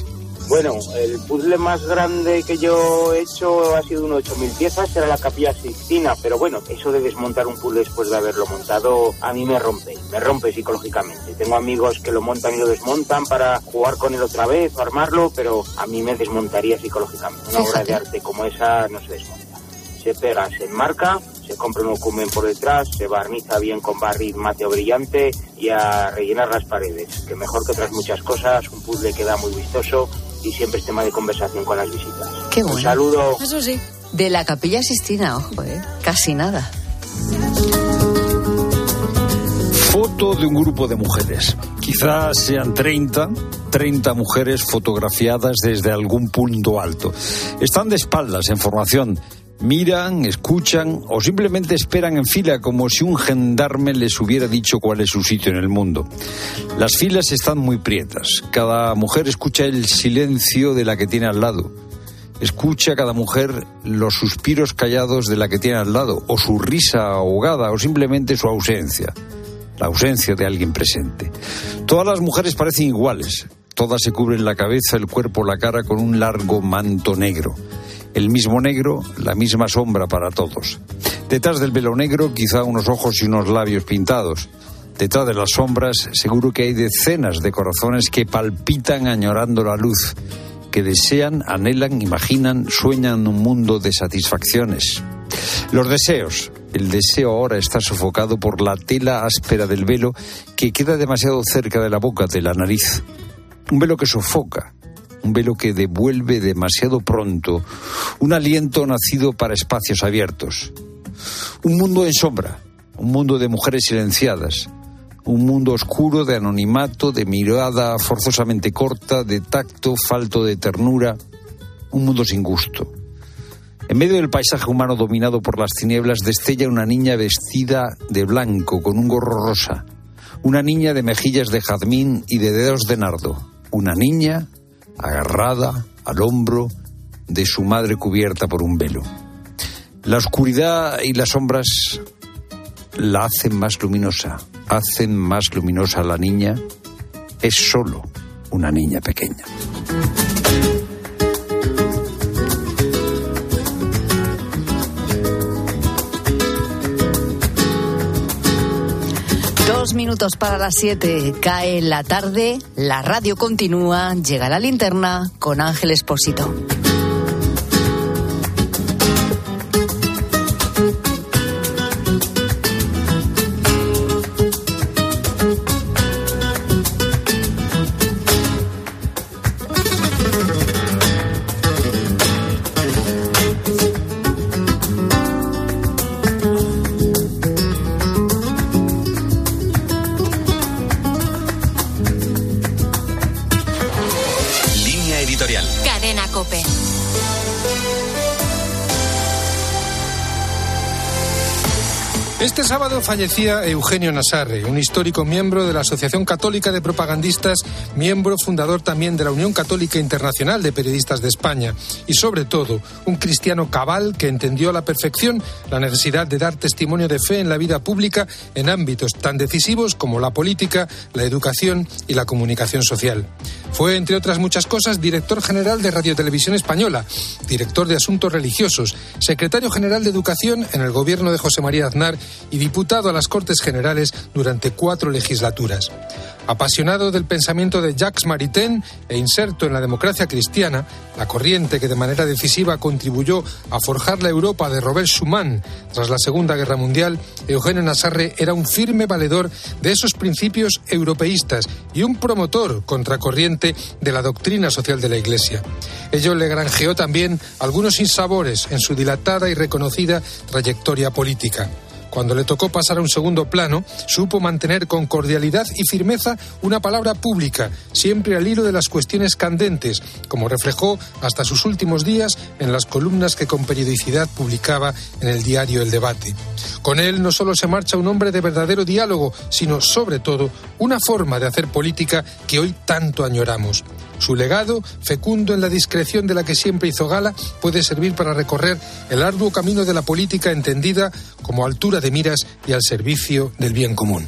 Bueno, el puzzle más grande que yo he hecho ha sido uno de 8.000 piezas, era la capilla Sixtina, pero bueno, eso de desmontar un puzzle después de haberlo montado, a mí me rompe, me rompe psicológicamente. Tengo amigos que lo montan y lo desmontan para jugar con él otra vez o armarlo, pero a mí me desmontaría psicológicamente. Una obra de arte como esa no se desmonta. Se pega, se enmarca, se compra un ocumen por detrás, se barniza bien con barril mateo brillante y a rellenar las paredes, que mejor que otras muchas cosas, un puzzle queda muy vistoso y siempre es tema de conversación con las visitas. Qué Un bueno. saludo. Eso sí. De la capilla Sistina, ojo, ¿eh? Casi nada. Foto de un grupo de mujeres. Quizás sean 30, 30 mujeres fotografiadas desde algún punto alto. Están de espaldas en formación. Miran, escuchan o simplemente esperan en fila como si un gendarme les hubiera dicho cuál es su sitio en el mundo. Las filas están muy prietas. Cada mujer escucha el silencio de la que tiene al lado. Escucha cada mujer los suspiros callados de la que tiene al lado, o su risa ahogada, o simplemente su ausencia la ausencia de alguien presente. Todas las mujeres parecen iguales. Todas se cubren la cabeza, el cuerpo, la cara con un largo manto negro. El mismo negro, la misma sombra para todos. Detrás del velo negro, quizá unos ojos y unos labios pintados. Detrás de las sombras, seguro que hay decenas de corazones que palpitan añorando la luz, que desean, anhelan, imaginan, sueñan un mundo de satisfacciones. Los deseos. El deseo ahora está sofocado por la tela áspera del velo que queda demasiado cerca de la boca, de la nariz. Un velo que sofoca, un velo que devuelve demasiado pronto un aliento nacido para espacios abiertos. Un mundo en sombra, un mundo de mujeres silenciadas, un mundo oscuro de anonimato, de mirada forzosamente corta, de tacto falto de ternura, un mundo sin gusto. En medio del paisaje humano dominado por las tinieblas destella una niña vestida de blanco con un gorro rosa, una niña de mejillas de jazmín y de dedos de nardo, una niña agarrada al hombro de su madre cubierta por un velo. La oscuridad y las sombras la hacen más luminosa, hacen más luminosa a la niña, es solo una niña pequeña. Dos minutos para las siete. Cae la tarde, la radio continúa, llega la linterna con Ángel Espósito. Cadena Cope. Este sábado fallecía Eugenio Nasarre, un histórico miembro de la Asociación Católica de Propagandistas, miembro fundador también de la Unión Católica Internacional de Periodistas de España y sobre todo un cristiano cabal que entendió a la perfección la necesidad de dar testimonio de fe en la vida pública en ámbitos tan decisivos como la política, la educación y la comunicación social. Fue, entre otras muchas cosas, director general de Radio Televisión Española, director de Asuntos Religiosos, secretario general de Educación en el gobierno de José María Aznar y diputado a las Cortes Generales durante cuatro legislaturas. Apasionado del pensamiento de Jacques Maritain e inserto en la democracia cristiana, la corriente que de manera decisiva contribuyó a forjar la Europa de Robert Schuman tras la Segunda Guerra Mundial, Eugenio Nassarre era un firme valedor de esos principios europeístas y un promotor contracorriente de la doctrina social de la Iglesia. Ello le granjeó también algunos insabores en su dilatada y reconocida trayectoria política. Cuando le tocó pasar a un segundo plano, supo mantener con cordialidad y firmeza una palabra pública, siempre al hilo de las cuestiones candentes, como reflejó hasta sus últimos días en las columnas que con periodicidad publicaba en el diario El Debate. Con él no solo se marcha un hombre de verdadero diálogo, sino sobre todo una forma de hacer política que hoy tanto añoramos. Su legado, fecundo en la discreción de la que siempre hizo gala, puede servir para recorrer el arduo camino de la política entendida como altura de miras y al servicio del bien común.